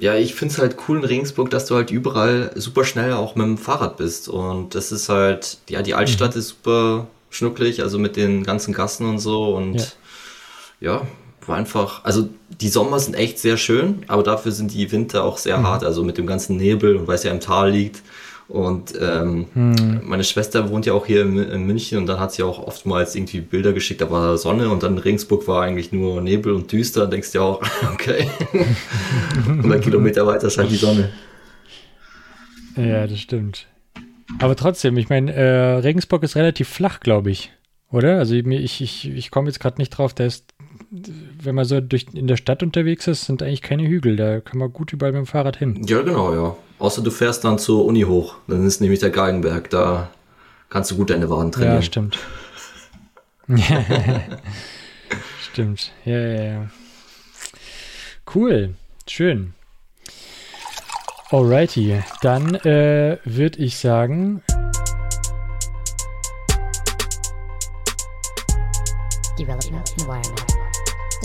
ja, ich finde es halt cool in Regensburg, dass du halt überall super schnell auch mit dem Fahrrad bist. Und das ist halt, ja, die Altstadt mhm. ist super schnucklig, also mit den ganzen Gassen und so. Und ja, ja war einfach, also die Sommer sind echt sehr schön, aber dafür sind die Winter auch sehr mhm. hart. Also mit dem ganzen Nebel und weil es ja im Tal liegt. Und ähm, hm. meine Schwester wohnt ja auch hier in, München und dann hat sie auch oftmals irgendwie Bilder geschickt, da war Sonne und dann Regensburg war eigentlich nur Nebel und düster. Dann denkst du ja auch, okay, 100 Kilometer weiter scheint die Sonne. Ja, das stimmt. Aber trotzdem, ich meine, äh, Regensburg ist relativ flach, glaube ich, oder? Also ich, ich, ich komme jetzt gerade nicht drauf, da ist, wenn man so durch, in der Stadt unterwegs ist, sind eigentlich keine Hügel, da kann man gut überall mit dem Fahrrad hin. Ja, genau, ja. Außer du fährst dann zur Uni hoch. Dann ist nämlich der Geigenberg. Da kannst du gut deine Waden trainieren. Ja, stimmt. stimmt. Ja, ja, ja. Cool. Schön. Alrighty. Dann äh, würde ich sagen.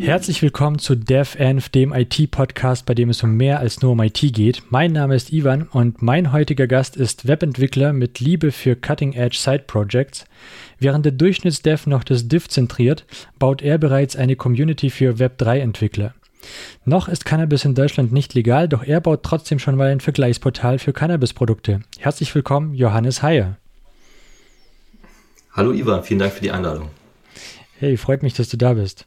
Herzlich willkommen zu DevEnv, dem IT-Podcast, bei dem es um mehr als nur um IT geht. Mein Name ist Ivan und mein heutiger Gast ist Webentwickler mit Liebe für Cutting-Edge Side Projects. Während der Durchschnittsdev noch das Div zentriert, baut er bereits eine Community für Web3-Entwickler. Noch ist Cannabis in Deutschland nicht legal, doch er baut trotzdem schon mal ein Vergleichsportal für Cannabisprodukte. Herzlich willkommen, Johannes Heyer. Hallo Ivan, vielen Dank für die Einladung. Hey, freut mich, dass du da bist.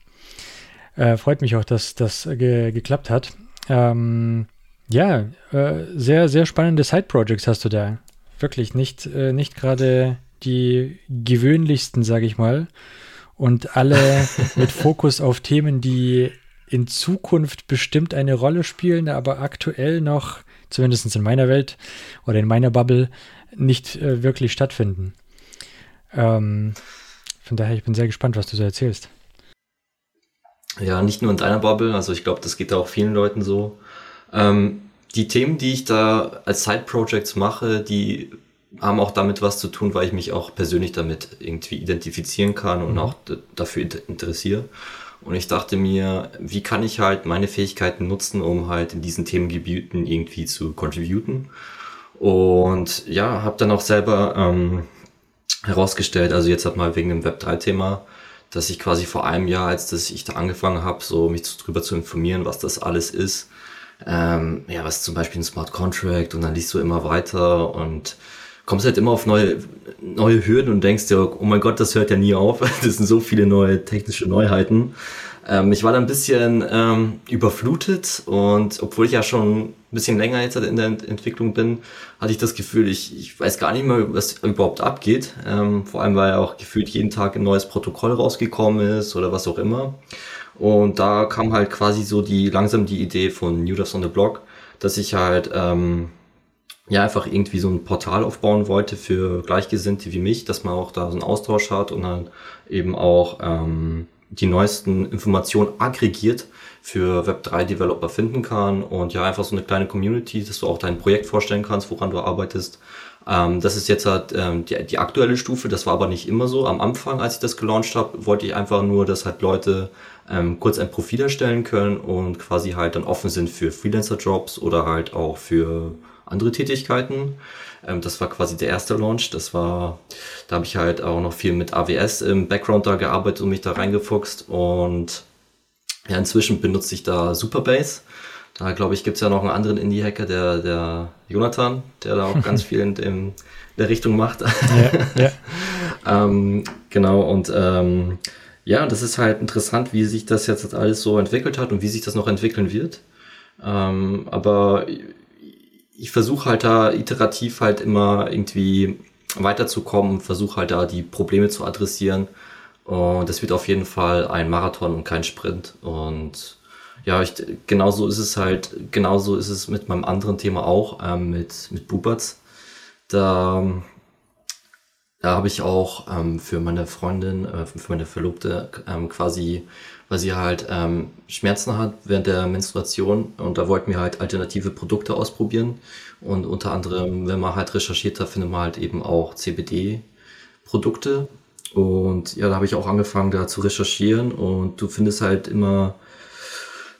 Äh, freut mich auch, dass das ge geklappt hat. Ähm, ja, äh, sehr, sehr spannende Side-Projects hast du da. Wirklich nicht, äh, nicht gerade die gewöhnlichsten, sage ich mal. Und alle mit Fokus auf Themen, die in Zukunft bestimmt eine Rolle spielen, aber aktuell noch, zumindest in meiner Welt oder in meiner Bubble, nicht äh, wirklich stattfinden. Ähm, von daher, ich bin sehr gespannt, was du so erzählst. Ja, nicht nur in deiner Bubble, also ich glaube, das geht auch vielen Leuten so. Ähm, die Themen, die ich da als Side-Projects mache, die haben auch damit was zu tun, weil ich mich auch persönlich damit irgendwie identifizieren kann und mhm. auch dafür interessiere. Und ich dachte mir, wie kann ich halt meine Fähigkeiten nutzen, um halt in diesen Themengebieten irgendwie zu contributen. Und ja, habe dann auch selber ähm, herausgestellt, also jetzt halt mal wegen dem Web3-Thema, dass ich quasi vor einem Jahr, als das ich da angefangen habe, so mich drüber zu informieren, was das alles ist, ähm, ja, was zum Beispiel ein Smart Contract und dann liest du immer weiter und kommst halt immer auf neue, neue Hürden und denkst dir, oh mein Gott, das hört ja nie auf. Das sind so viele neue technische Neuheiten. Ähm, ich war da ein bisschen ähm, überflutet und obwohl ich ja schon ein bisschen länger jetzt in der Entwicklung bin, hatte ich das Gefühl, ich, ich weiß gar nicht mehr, was überhaupt abgeht. Ähm, vor allem, weil ja auch gefühlt jeden Tag ein neues Protokoll rausgekommen ist oder was auch immer. Und da kam halt quasi so die langsam die Idee von New Devs on the Block, dass ich halt ähm, ja einfach irgendwie so ein Portal aufbauen wollte für Gleichgesinnte wie mich, dass man auch da so einen Austausch hat und dann eben auch ähm, die neuesten Informationen aggregiert für Web3-Developer finden kann und ja einfach so eine kleine Community, dass du auch dein Projekt vorstellen kannst, woran du arbeitest. Ähm, das ist jetzt halt ähm, die, die aktuelle Stufe, das war aber nicht immer so. Am Anfang, als ich das gelauncht habe, wollte ich einfach nur, dass halt Leute ähm, kurz ein Profil erstellen können und quasi halt dann offen sind für Freelancer-Jobs oder halt auch für andere Tätigkeiten. Ähm, das war quasi der erste Launch. Das war, da habe ich halt auch noch viel mit AWS im Background da gearbeitet und mich da reingefuchst. Und ja, inzwischen benutze ich da Superbase. Da glaube ich, gibt es ja noch einen anderen Indie-Hacker, der, der Jonathan, der da auch ganz viel in, in der Richtung macht. Ja, ja. ähm, genau, und ähm, ja, das ist halt interessant, wie sich das jetzt alles so entwickelt hat und wie sich das noch entwickeln wird. Ähm, aber ich versuche halt da iterativ halt immer irgendwie weiterzukommen versuche halt da die Probleme zu adressieren. Und das wird auf jeden Fall ein Marathon und kein Sprint. Und ja, ich, genauso ist es halt, genauso ist es mit meinem anderen Thema auch, ähm, mit, mit Buberts. Da, da habe ich auch ähm, für meine Freundin, äh, für meine Verlobte ähm, quasi weil sie halt ähm, Schmerzen hat während der Menstruation und da wollten wir halt alternative Produkte ausprobieren und unter anderem, wenn man halt recherchiert hat, findet man halt eben auch CBD-Produkte und ja, da habe ich auch angefangen da zu recherchieren und du findest halt immer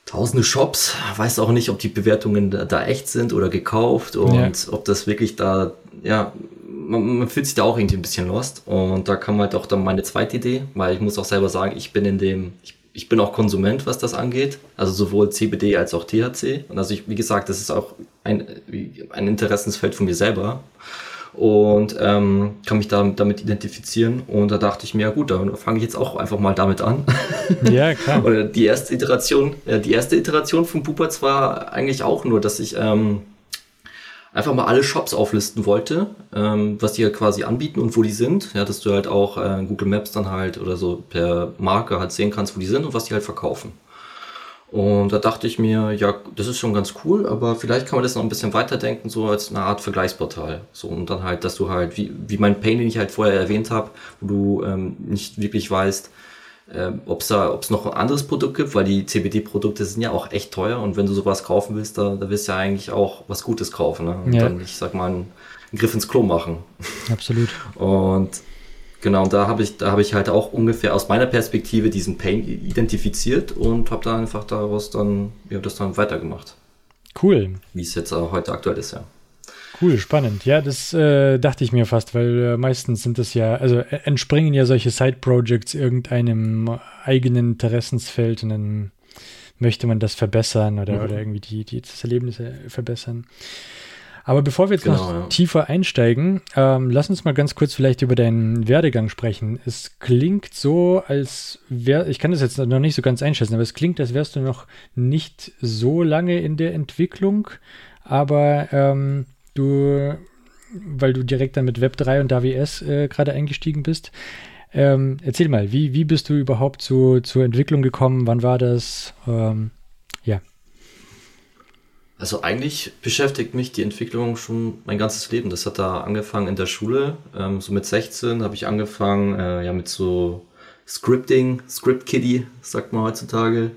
tausende Shops, weißt auch nicht, ob die Bewertungen da, da echt sind oder gekauft und ja. ob das wirklich da, ja, man, man, fühlt sich da auch irgendwie ein bisschen lost. Und da kam halt auch dann meine zweite Idee, weil ich muss auch selber sagen, ich bin in dem, ich, ich bin auch Konsument, was das angeht. Also sowohl CBD als auch THC. Und also ich, wie gesagt, das ist auch ein, ein Interessensfeld von mir selber und ähm, kann mich da, damit identifizieren. Und da dachte ich mir, ja gut, dann fange ich jetzt auch einfach mal damit an. Ja, klar. Oder die erste Iteration, ja, die erste Iteration von Pupertz war eigentlich auch nur, dass ich ähm, einfach mal alle Shops auflisten wollte, ähm, was die halt quasi anbieten und wo die sind. Ja, dass du halt auch äh, Google Maps dann halt oder so per Marke halt sehen kannst, wo die sind und was die halt verkaufen. Und da dachte ich mir, ja, das ist schon ganz cool, aber vielleicht kann man das noch ein bisschen weiterdenken, so als eine Art Vergleichsportal. So, und dann halt, dass du halt, wie, wie mein Pain, den ich halt vorher erwähnt habe, wo du ähm, nicht wirklich weißt, äh, ob es da, ob es noch ein anderes Produkt gibt, weil die CBD-Produkte sind ja auch echt teuer und wenn du sowas kaufen willst, da, da willst du ja eigentlich auch was Gutes kaufen. Ne? Und ja. dann, ich sag mal, einen, einen Griff ins Klo machen. Absolut. und Genau, und da habe ich, da habe ich halt auch ungefähr aus meiner Perspektive diesen Pain identifiziert und habe da einfach daraus dann, ja, das dann weitergemacht. Cool. Wie es jetzt heute aktuell ist, ja. Cool, spannend. Ja, das äh, dachte ich mir fast, weil äh, meistens sind das ja, also äh, entspringen ja solche Side-Projects irgendeinem eigenen Interessensfeld und dann möchte man das verbessern oder, mhm. oder irgendwie die, die das Erlebnis verbessern. Aber bevor wir jetzt genau, noch ja. tiefer einsteigen, ähm, lass uns mal ganz kurz vielleicht über deinen Werdegang sprechen. Es klingt so, als wäre, ich kann das jetzt noch nicht so ganz einschätzen, aber es klingt, als wärst du noch nicht so lange in der Entwicklung, aber ähm, du, weil du direkt dann mit Web3 und AWS äh, gerade eingestiegen bist, ähm, erzähl mal, wie, wie bist du überhaupt zu, zur Entwicklung gekommen? Wann war das? Ähm, ja. Also eigentlich beschäftigt mich die Entwicklung schon mein ganzes Leben. Das hat da angefangen in der Schule. Ähm, so mit 16 habe ich angefangen, äh, ja mit so Scripting, Script Kiddie, sagt man heutzutage.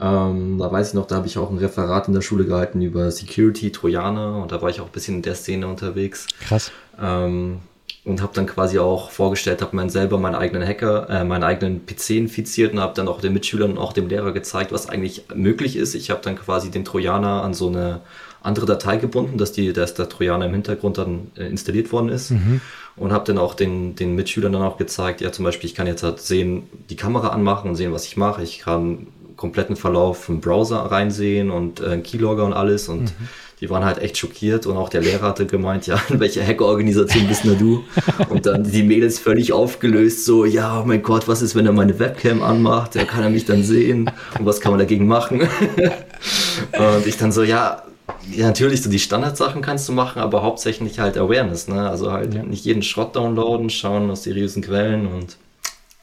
Ähm, da weiß ich noch, da habe ich auch ein Referat in der Schule gehalten über Security, Trojaner und da war ich auch ein bisschen in der Szene unterwegs. Krass. Ähm, und habe dann quasi auch vorgestellt, habe man selber meinen eigenen Hacker, äh, meinen eigenen PC infiziert und habe dann auch den Mitschülern und auch dem Lehrer gezeigt, was eigentlich möglich ist. Ich habe dann quasi den Trojaner an so eine andere Datei gebunden, dass, die, dass der Trojaner im Hintergrund dann äh, installiert worden ist. Mhm. Und habe dann auch den, den Mitschülern dann auch gezeigt, ja zum Beispiel, ich kann jetzt halt sehen, die Kamera anmachen und sehen, was ich mache. Ich kann kompletten Verlauf vom Browser reinsehen und äh, Keylogger und alles und mhm die waren halt echt schockiert und auch der Lehrer hatte gemeint, ja, in welcher Hackerorganisation bist denn du? Und dann die Mädels völlig aufgelöst, so, ja, oh mein Gott, was ist, wenn er meine Webcam anmacht? Ja, kann er mich dann sehen? Und was kann man dagegen machen? und ich dann so, ja, ja, natürlich, so die Standardsachen kannst du machen, aber hauptsächlich halt Awareness, ne? Also halt ja. nicht jeden Schrott downloaden, schauen aus seriösen Quellen und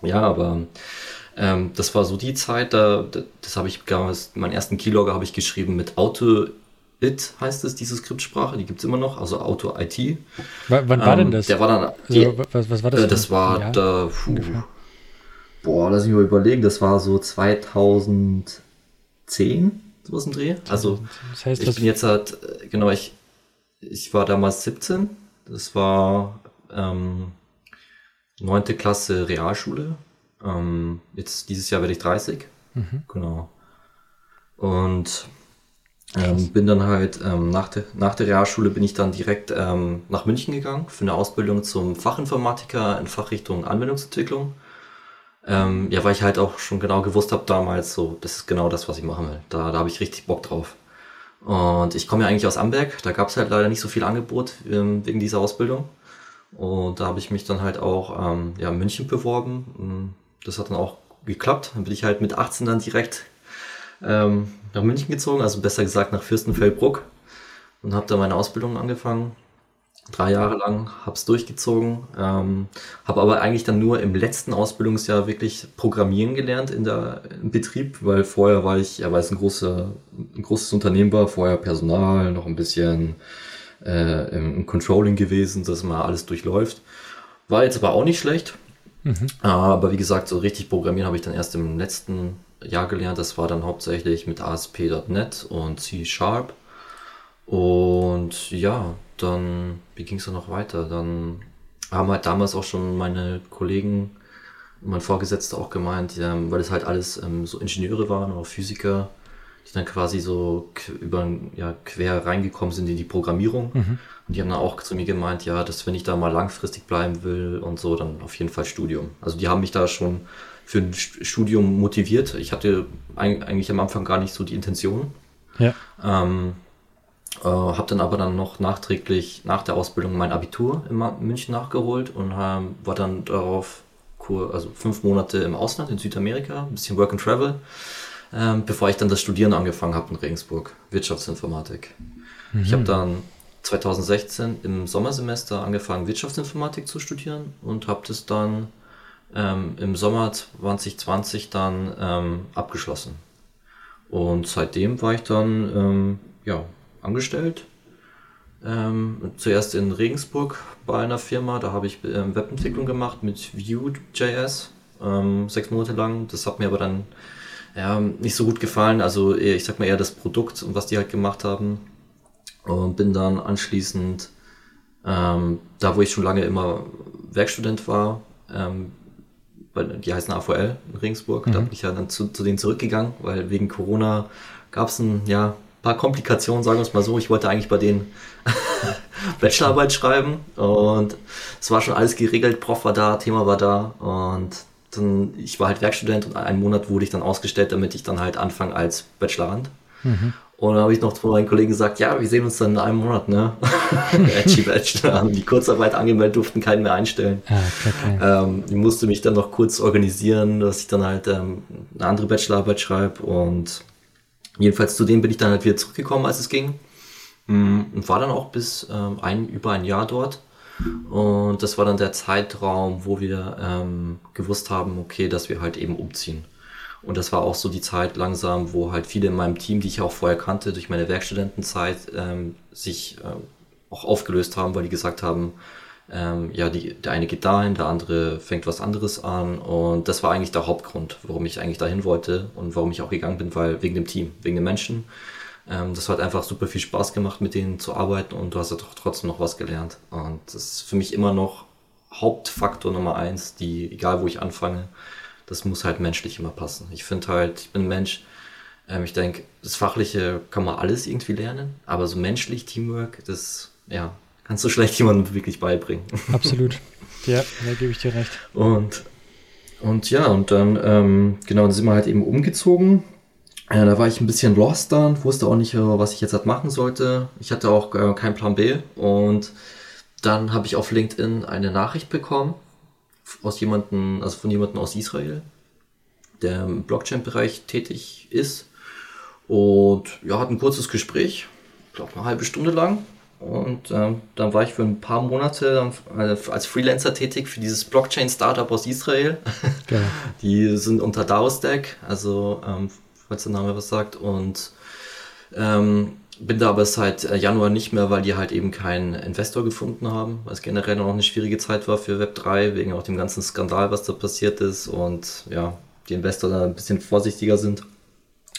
ja, aber ähm, das war so die Zeit, da, das habe ich damals, meinen ersten Keylogger habe ich geschrieben mit Auto It heißt es, diese Skriptsprache, die gibt es immer noch, also Auto IT. W wann war ähm, denn das? Der war dann. Also, was, was, war das? Äh, das war ja, da, puh, Boah, lass mich mal überlegen, das war so 2010, sowas im Dreh. Also, das heißt, ich bin jetzt halt, äh, genau, ich, ich war damals 17. Das war ähm, 9. Klasse Realschule. Ähm, jetzt dieses Jahr werde ich 30. Mhm. Genau. Und ähm, bin dann halt ähm, nach, der, nach der Realschule bin ich dann direkt ähm, nach München gegangen für eine Ausbildung zum Fachinformatiker in Fachrichtung Anwendungsentwicklung. Ähm, ja, weil ich halt auch schon genau gewusst habe damals, so, das ist genau das, was ich machen will. Da, da habe ich richtig Bock drauf. Und ich komme ja eigentlich aus Amberg, da gab es halt leider nicht so viel Angebot ähm, wegen dieser Ausbildung. Und da habe ich mich dann halt auch ähm, ja, in München beworben. Das hat dann auch geklappt. Dann bin ich halt mit 18 dann direkt ähm, nach München gezogen, also besser gesagt nach Fürstenfeldbruck und habe da meine Ausbildung angefangen. Drei Jahre lang, habe es durchgezogen, ähm, habe aber eigentlich dann nur im letzten Ausbildungsjahr wirklich Programmieren gelernt in der, im Betrieb, weil vorher war ich, ja, weil es ein, große, ein großes Unternehmen war, vorher Personal, noch ein bisschen äh, im, Controlling gewesen, dass man alles durchläuft. War jetzt aber auch nicht schlecht. Mhm. Aber wie gesagt, so richtig programmieren habe ich dann erst im letzten Jahr gelernt. Das war dann hauptsächlich mit ASP.NET und C Sharp. Und ja, dann, wie ging es dann noch weiter? Dann haben halt damals auch schon meine Kollegen, mein Vorgesetzter auch gemeint, ja, weil es halt alles ähm, so Ingenieure waren oder Physiker, die dann quasi so über ja, quer reingekommen sind in die Programmierung. Mhm. Und die haben dann auch zu mir gemeint, ja, dass wenn ich da mal langfristig bleiben will und so, dann auf jeden Fall Studium. Also die haben mich da schon für ein Studium motiviert. Ich hatte eigentlich am Anfang gar nicht so die Intention. Ja. Ähm, äh, habe dann aber dann noch nachträglich nach der Ausbildung mein Abitur in München nachgeholt und ähm, war dann darauf also fünf Monate im Ausland in Südamerika, ein bisschen Work and Travel, ähm, bevor ich dann das Studieren angefangen habe in Regensburg, Wirtschaftsinformatik. Mhm. Ich habe dann 2016 im Sommersemester angefangen, Wirtschaftsinformatik zu studieren und habe das dann ähm, im Sommer 2020 dann ähm, abgeschlossen. Und seitdem war ich dann ähm, ja, angestellt. Ähm, zuerst in Regensburg bei einer Firma, da habe ich ähm, Webentwicklung gemacht mit Vue.js, ähm, sechs Monate lang. Das hat mir aber dann ja, nicht so gut gefallen. Also ich sag mal eher das Produkt und was die halt gemacht haben. Und bin dann anschließend, ähm, da wo ich schon lange immer Werkstudent war, ähm, die heißen AVL in Regensburg, mhm. da bin ich ja dann zu, zu denen zurückgegangen, weil wegen Corona gab es ein, ja, paar Komplikationen, sagen wir es mal so. Ich wollte eigentlich bei denen Bachelorarbeit schreiben und es war schon alles geregelt, Prof war da, Thema war da und dann, ich war halt Werkstudent und einen Monat wurde ich dann ausgestellt, damit ich dann halt anfange als Bachelorand. Mhm. Und dann habe ich noch zu meinen Kollegen gesagt, ja, wir sehen uns dann in einem Monat, ne? Edgy die Kurzarbeit angemeldet, durften keinen mehr einstellen. Ah, okay. ähm, ich musste mich dann noch kurz organisieren, dass ich dann halt ähm, eine andere Bachelorarbeit schreibe und Jedenfalls zu dem bin ich dann halt wieder zurückgekommen, als es ging. Mm, und war dann auch bis ähm, ein, über ein Jahr dort. Und das war dann der Zeitraum, wo wir ähm, gewusst haben, okay, dass wir halt eben umziehen. Und das war auch so die Zeit langsam, wo halt viele in meinem Team, die ich auch vorher kannte, durch meine Werkstudentenzeit, ähm, sich ähm, auch aufgelöst haben, weil die gesagt haben, ähm, ja, die, der eine geht dahin, der andere fängt was anderes an. Und das war eigentlich der Hauptgrund, warum ich eigentlich dahin wollte und warum ich auch gegangen bin, weil wegen dem Team, wegen den Menschen. Ähm, das hat einfach super viel Spaß gemacht, mit denen zu arbeiten und du hast ja doch trotzdem noch was gelernt. Und das ist für mich immer noch Hauptfaktor Nummer eins, die, egal wo ich anfange, das muss halt menschlich immer passen. Ich finde halt, ich bin ein Mensch, ähm, ich denke, das Fachliche kann man alles irgendwie lernen, aber so menschlich, Teamwork, das, ja, kannst du schlecht jemandem wirklich beibringen. Absolut. Ja, da gebe ich dir recht. Und, und ja, und dann, ähm, genau, dann sind wir halt eben umgezogen. Ja, da war ich ein bisschen lost dann, wusste auch nicht, äh, was ich jetzt halt machen sollte. Ich hatte auch äh, keinen Plan B. Und dann habe ich auf LinkedIn eine Nachricht bekommen aus jemanden, also von jemandem aus Israel, der im Blockchain-Bereich tätig ist. Und ja, hat ein kurzes Gespräch, ich glaube eine halbe Stunde lang. Und ähm, dann war ich für ein paar Monate äh, als Freelancer tätig für dieses Blockchain-Startup aus Israel. Genau. Die sind unter DAO-Stack, also ähm, falls der Name was sagt. Und ähm, bin da aber seit äh, Januar nicht mehr, weil die halt eben keinen Investor gefunden haben, weil es generell noch eine schwierige Zeit war für Web3, wegen auch dem ganzen Skandal, was da passiert ist und ja, die Investor da ein bisschen vorsichtiger sind.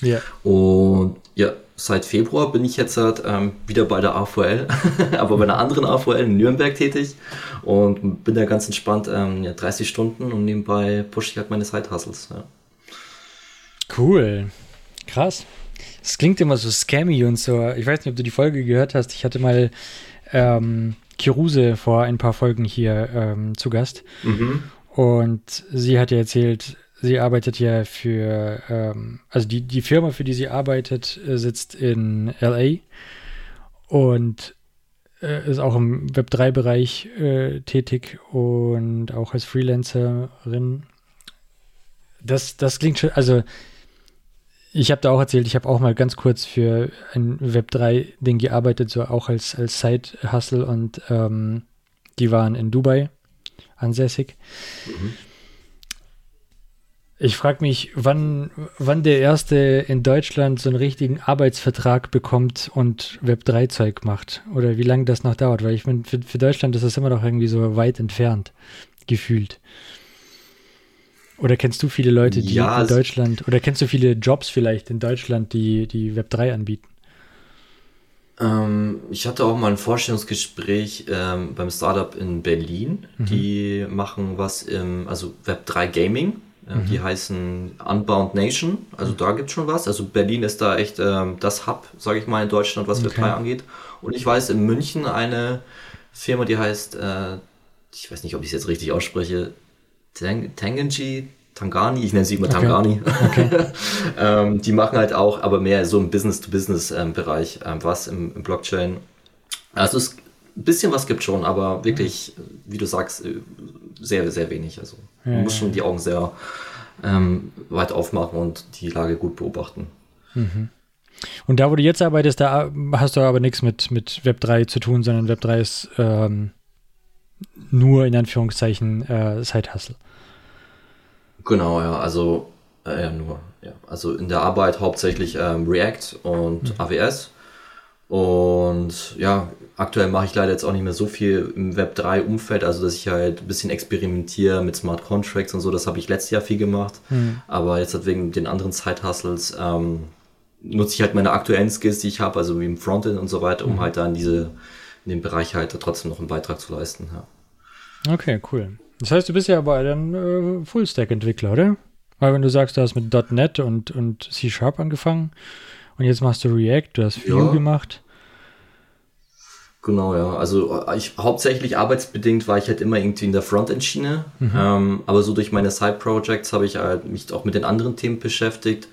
Ja. Und ja, seit Februar bin ich jetzt halt, ähm, wieder bei der AVL, aber bei einer anderen AVL in Nürnberg tätig und bin da ganz entspannt ähm, ja, 30 Stunden und nebenbei pushe ich halt meine Side-Hustles. Ja. Cool. Krass. Es klingt immer so scammy und so. Ich weiß nicht, ob du die Folge gehört hast. Ich hatte mal ähm, Kiruse vor ein paar Folgen hier ähm, zu Gast. Mhm. Und sie hat ja erzählt, sie arbeitet ja für, ähm, also die, die Firma, für die sie arbeitet, äh, sitzt in LA und äh, ist auch im Web3-Bereich äh, tätig und auch als Freelancerin. Das, das klingt schon, also ich habe da auch erzählt, ich habe auch mal ganz kurz für ein Web3-Ding gearbeitet, so auch als, als Side-Hustle und ähm, die waren in Dubai ansässig. Mhm. Ich frage mich, wann, wann der Erste in Deutschland so einen richtigen Arbeitsvertrag bekommt und Web3-Zeug macht. Oder wie lange das noch dauert. Weil ich finde, für, für Deutschland ist das immer noch irgendwie so weit entfernt, gefühlt. Oder kennst du viele Leute, die Ja, in es- Deutschland, oder kennst du viele Jobs vielleicht in Deutschland, die, die Web 3 anbieten? Ähm, ich hatte auch mal ein Vorstellungsgespräch ähm, beim Startup in Berlin. Mhm. Die machen was im, also Web3 Gaming. Ähm, Mhm. Die heißen Unbound Nation. Also da gibt's schon was. Also Berlin ist da echt ähm, das Hub, sage ich mal, in Deutschland, was Okay. Web3 angeht. Und ich weiß in München eine Firma, die heißt, äh, ich weiß nicht, ob ich es jetzt richtig ausspreche, Tang Tangenji, Tangani, ich nenne sie immer Okay. Tangani. Okay. ähm, die machen halt auch, aber mehr so im Business-to-Business-Bereich ähm, was im, im Blockchain. Also es ein bisschen was gibt schon, aber wirklich, wie du sagst, äh, sehr, sehr wenig. Also Ja, man muss schon die Augen sehr ähm, weit aufmachen und die Lage gut beobachten. Und da, wo du jetzt arbeitest, da hast du aber nichts mit, mit Web 3 zu tun, sondern Web 3 ist ähm, nur in Anführungszeichen äh, Side-Hustle. Genau, ja, also äh, ja, nur, ja. Also in der Arbeit hauptsächlich ähm, React und AWS. Und ja, aktuell mache ich leider jetzt auch nicht mehr so viel im Web 3 Umfeld, also dass ich halt ein bisschen experimentiere mit Smart Contracts und so, das habe ich letztes Jahr viel gemacht. Aber jetzt halt wegen den anderen Side-Hustles ähm, nutze ich halt meine aktuellen Skills, die ich habe, also wie im Frontend und so weiter, um halt da in diese, in dem Bereich halt trotzdem noch einen Beitrag zu leisten. Ja. Okay, cool. Das heißt, du bist ja aber dann äh, Full-Stack-Entwickler, oder? Weil wenn du sagst, du hast mit .NET und, und C-Sharp angefangen und jetzt machst du React, du hast Vue Ja. gemacht. Genau, ja. Also äh, ich hauptsächlich arbeitsbedingt war ich halt immer irgendwie in der Frontend-Schiene. Ähm, aber so durch meine Side-Projects habe ich halt mich auch mit den anderen Themen beschäftigt.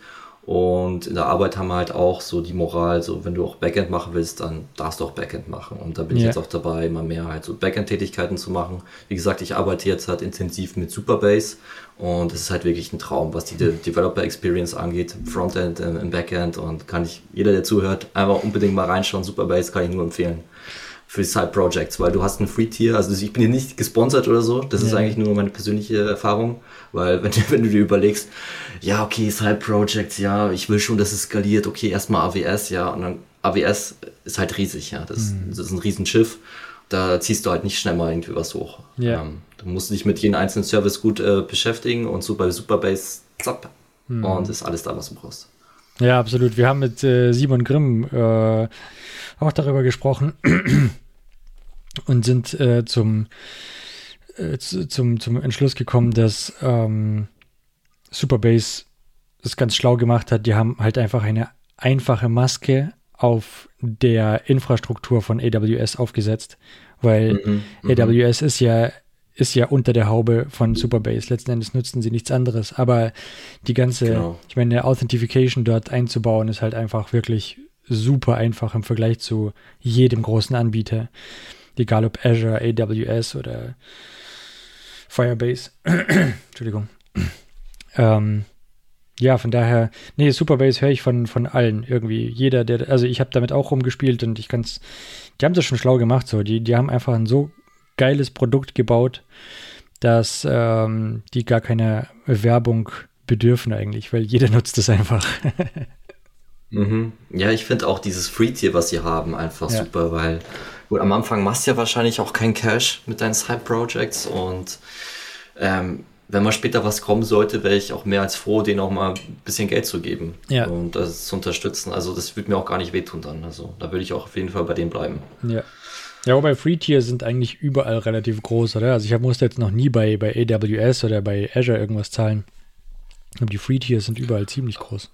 Und in der Arbeit haben wir halt auch so die Moral, so wenn du auch Backend machen willst, dann darfst du auch Backend machen. Und da bin ich Ja. jetzt auch dabei, immer mehr halt so Backend-Tätigkeiten zu machen. Wie gesagt, ich arbeite jetzt halt intensiv mit Superbase und es ist halt wirklich ein Traum, was die De Developer Experience angeht, Frontend, im Backend und kann ich, jeder, der zuhört, einfach unbedingt mal reinschauen. Superbase kann ich nur empfehlen für die Side Projects, weil du hast ein Free Tier, also ich bin hier nicht gesponsert oder so, das ist Ja. eigentlich nur meine persönliche Erfahrung, weil wenn, du- wenn du dir überlegst, ja okay, Side Projects, ja, ich will schon, dass es skaliert, okay, erstmal AWS, ja, und dann AWS ist halt riesig, ja, das, Mhm. das ist ein Riesenschiff, da ziehst du halt nicht schnell mal irgendwie was hoch. Ja. Ähm, du musst dich mit jedem einzelnen Service gut äh, beschäftigen und so bei Superbase, zapp, Mhm. und ist alles da, was du brauchst. Ja, absolut. Wir haben mit äh, Simon Grimm äh, auch darüber gesprochen und sind äh, zum, äh, zu- zum, zum Entschluss gekommen, dass ähm, Superbase das ganz schlau gemacht hat. Die haben halt einfach eine einfache Maske auf der Infrastruktur von AWS aufgesetzt, weil Mhm, mhm. AWS ist ja ist ja unter der Haube von Superbase. Letzten Endes nutzen sie nichts anderes. Aber die ganze, Genau. ich meine, Authentification dort einzubauen, ist halt einfach wirklich super einfach im Vergleich zu jedem großen Anbieter. Egal ob Azure, AWS oder Firebase. Entschuldigung. Ähm, ja, von daher, nee, Superbase höre ich von, von allen irgendwie. Jeder, der, also ich habe damit auch rumgespielt und ich kann's, die haben das schon schlau gemacht, so. Die, die haben einfach ein so geiles Produkt gebaut, dass ähm, die gar keine Werbung bedürfen eigentlich, weil jeder nutzt es einfach. Mhm. Ja, ich finde auch dieses Free-Tier, was sie haben, einfach Ja. super, weil gut, am Anfang machst du ja wahrscheinlich auch kein Cash mit deinen Side-Projects und ähm, wenn mal später was kommen sollte, wäre ich auch mehr als froh, denen auch mal ein bisschen Geld zu geben Ja. und das zu unterstützen. Also das würde mir auch gar nicht wehtun dann. Also da würde ich auch auf jeden Fall bei denen bleiben. Ja. Ja, wobei Free-Tier sind eigentlich überall relativ groß, oder? Also ich hab, musste jetzt noch nie bei, bei AWS oder bei Azure irgendwas zahlen. Aber die Free-Tiers sind überall ziemlich groß.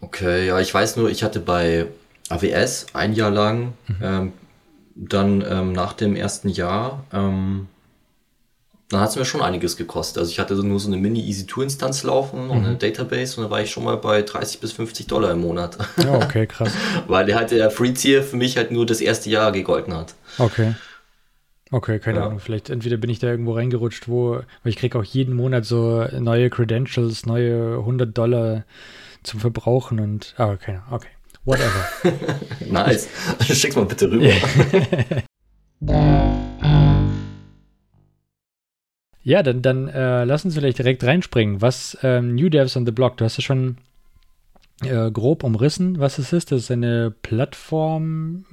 Okay, ja, ich weiß nur, ich hatte bei AWS ein Jahr lang, ähm, dann ähm, nach dem ersten Jahr, ähm, dann hat es mir schon einiges gekostet. Also ich hatte nur so eine Mini-Easy-2-Instanz laufen und eine Database und da war ich schon mal bei 30 bis 50 Dollar im Monat. Ja, okay, krass. Weil der halt der Free-Tier für mich halt nur das erste Jahr gegolten hat. Okay. Okay, keine Ja. Ahnung. Vielleicht entweder bin ich da irgendwo reingerutscht, wo, weil ich kriege auch jeden Monat so neue Credentials, neue 100 Dollar zum Verbrauchen und, aber keine Ahnung. Okay. Whatever. Nice. Schick's mal bitte rüber. Ja, dann, dann äh, lass uns vielleicht direkt reinspringen. Was ähm, New Devs on the Block, du hast es schon äh, grob umrissen, was es ist. Das ist eine Plattform,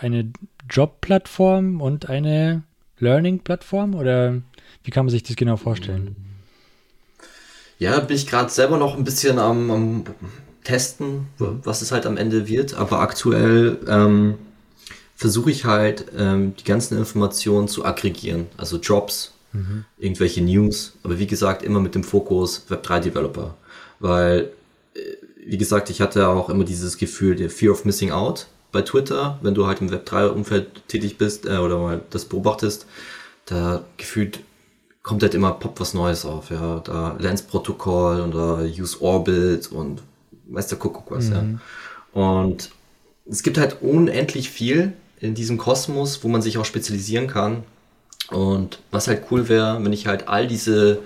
eine Job-Plattform und eine Learning-Plattform oder wie kann man sich das genau vorstellen? Ja, bin ich gerade selber noch ein bisschen am, am, Testen, was es halt am Ende wird, aber aktuell ähm, versuche ich halt ähm, die ganzen Informationen zu aggregieren, also Jobs, mhm. irgendwelche News, aber wie gesagt immer mit dem Fokus Web3 Developer, weil äh, wie gesagt, ich hatte auch immer dieses Gefühl der Fear of Missing Out bei Twitter, wenn du halt im Web3-Umfeld tätig bist äh, oder mal das beobachtest, da gefühlt kommt halt immer Pop was Neues auf, ja, da Lens-Protokoll oder Use Orbit und weiß der Kuckuck was, mhm. ja. Und es gibt halt unendlich viel in diesem Kosmos, wo man sich auch spezialisieren kann. Und was halt cool wäre, wenn ich halt all diese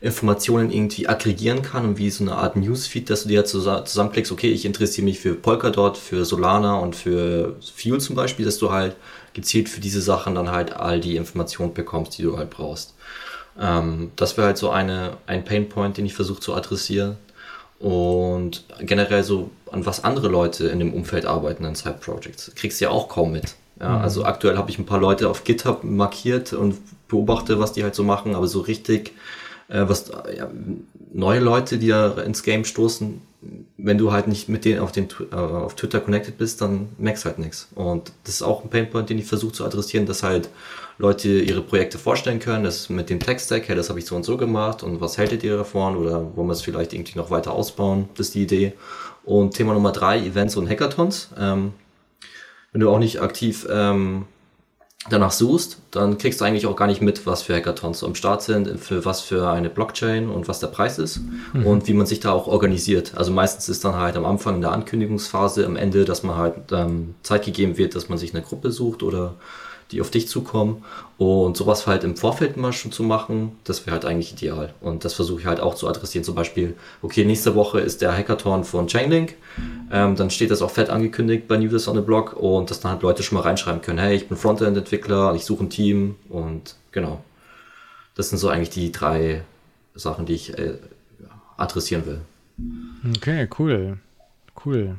Informationen irgendwie aggregieren kann und wie so eine Art Newsfeed, dass du dir zusammenklickst, okay, ich interessiere mich für Polkadot, für Solana und für Fuel zum Beispiel, dass du halt gezielt für diese Sachen dann halt all die Informationen bekommst, die du halt brauchst. Ähm, das wäre halt so eine, ein Painpoint, den ich versuche zu adressieren. Und generell so, an was andere Leute in dem Umfeld arbeiten in Side Projects, kriegst du ja auch kaum mit. Ja, mhm. Also aktuell habe ich ein paar Leute auf GitHub markiert und beobachte, was die halt so machen, aber so richtig, äh, was ja, neue Leute, die da ins Game stoßen, wenn du halt nicht mit denen auf, den, äh, auf Twitter connected bist, dann merkst halt nichts. Und das ist auch ein Painpoint, den ich versuche zu adressieren, dass halt Leute ihre Projekte vorstellen können, das mit dem Tech-Stack, hey, das habe ich so und so gemacht und was haltet ihr davon oder wollen wir es vielleicht irgendwie noch weiter ausbauen, das ist die Idee. Und Thema Nummer drei, Events und Hackathons. Ähm, wenn du auch nicht aktiv ähm, danach suchst, dann kriegst du eigentlich auch gar nicht mit, was für Hackathons am Start sind, für was für eine Blockchain und was der Preis ist mhm. und wie man sich da auch organisiert. Also meistens ist dann halt am Anfang in der Ankündigungsphase, am Ende, dass man halt ähm, Zeit gegeben wird, dass man sich eine Gruppe sucht oder die auf dich zukommen. Und sowas halt im Vorfeld mal schon zu machen, das wäre halt eigentlich ideal. Und das versuche ich halt auch zu adressieren. Zum Beispiel, okay, nächste Woche ist der Hackathon von Chainlink. Ähm, dann steht das auch fett angekündigt bei News on the Blog und dass dann halt Leute schon mal reinschreiben können, hey, ich bin Frontend-Entwickler, ich suche ein Team und genau. Das sind so eigentlich die drei Sachen, die ich äh, adressieren will. Okay, cool. Cool.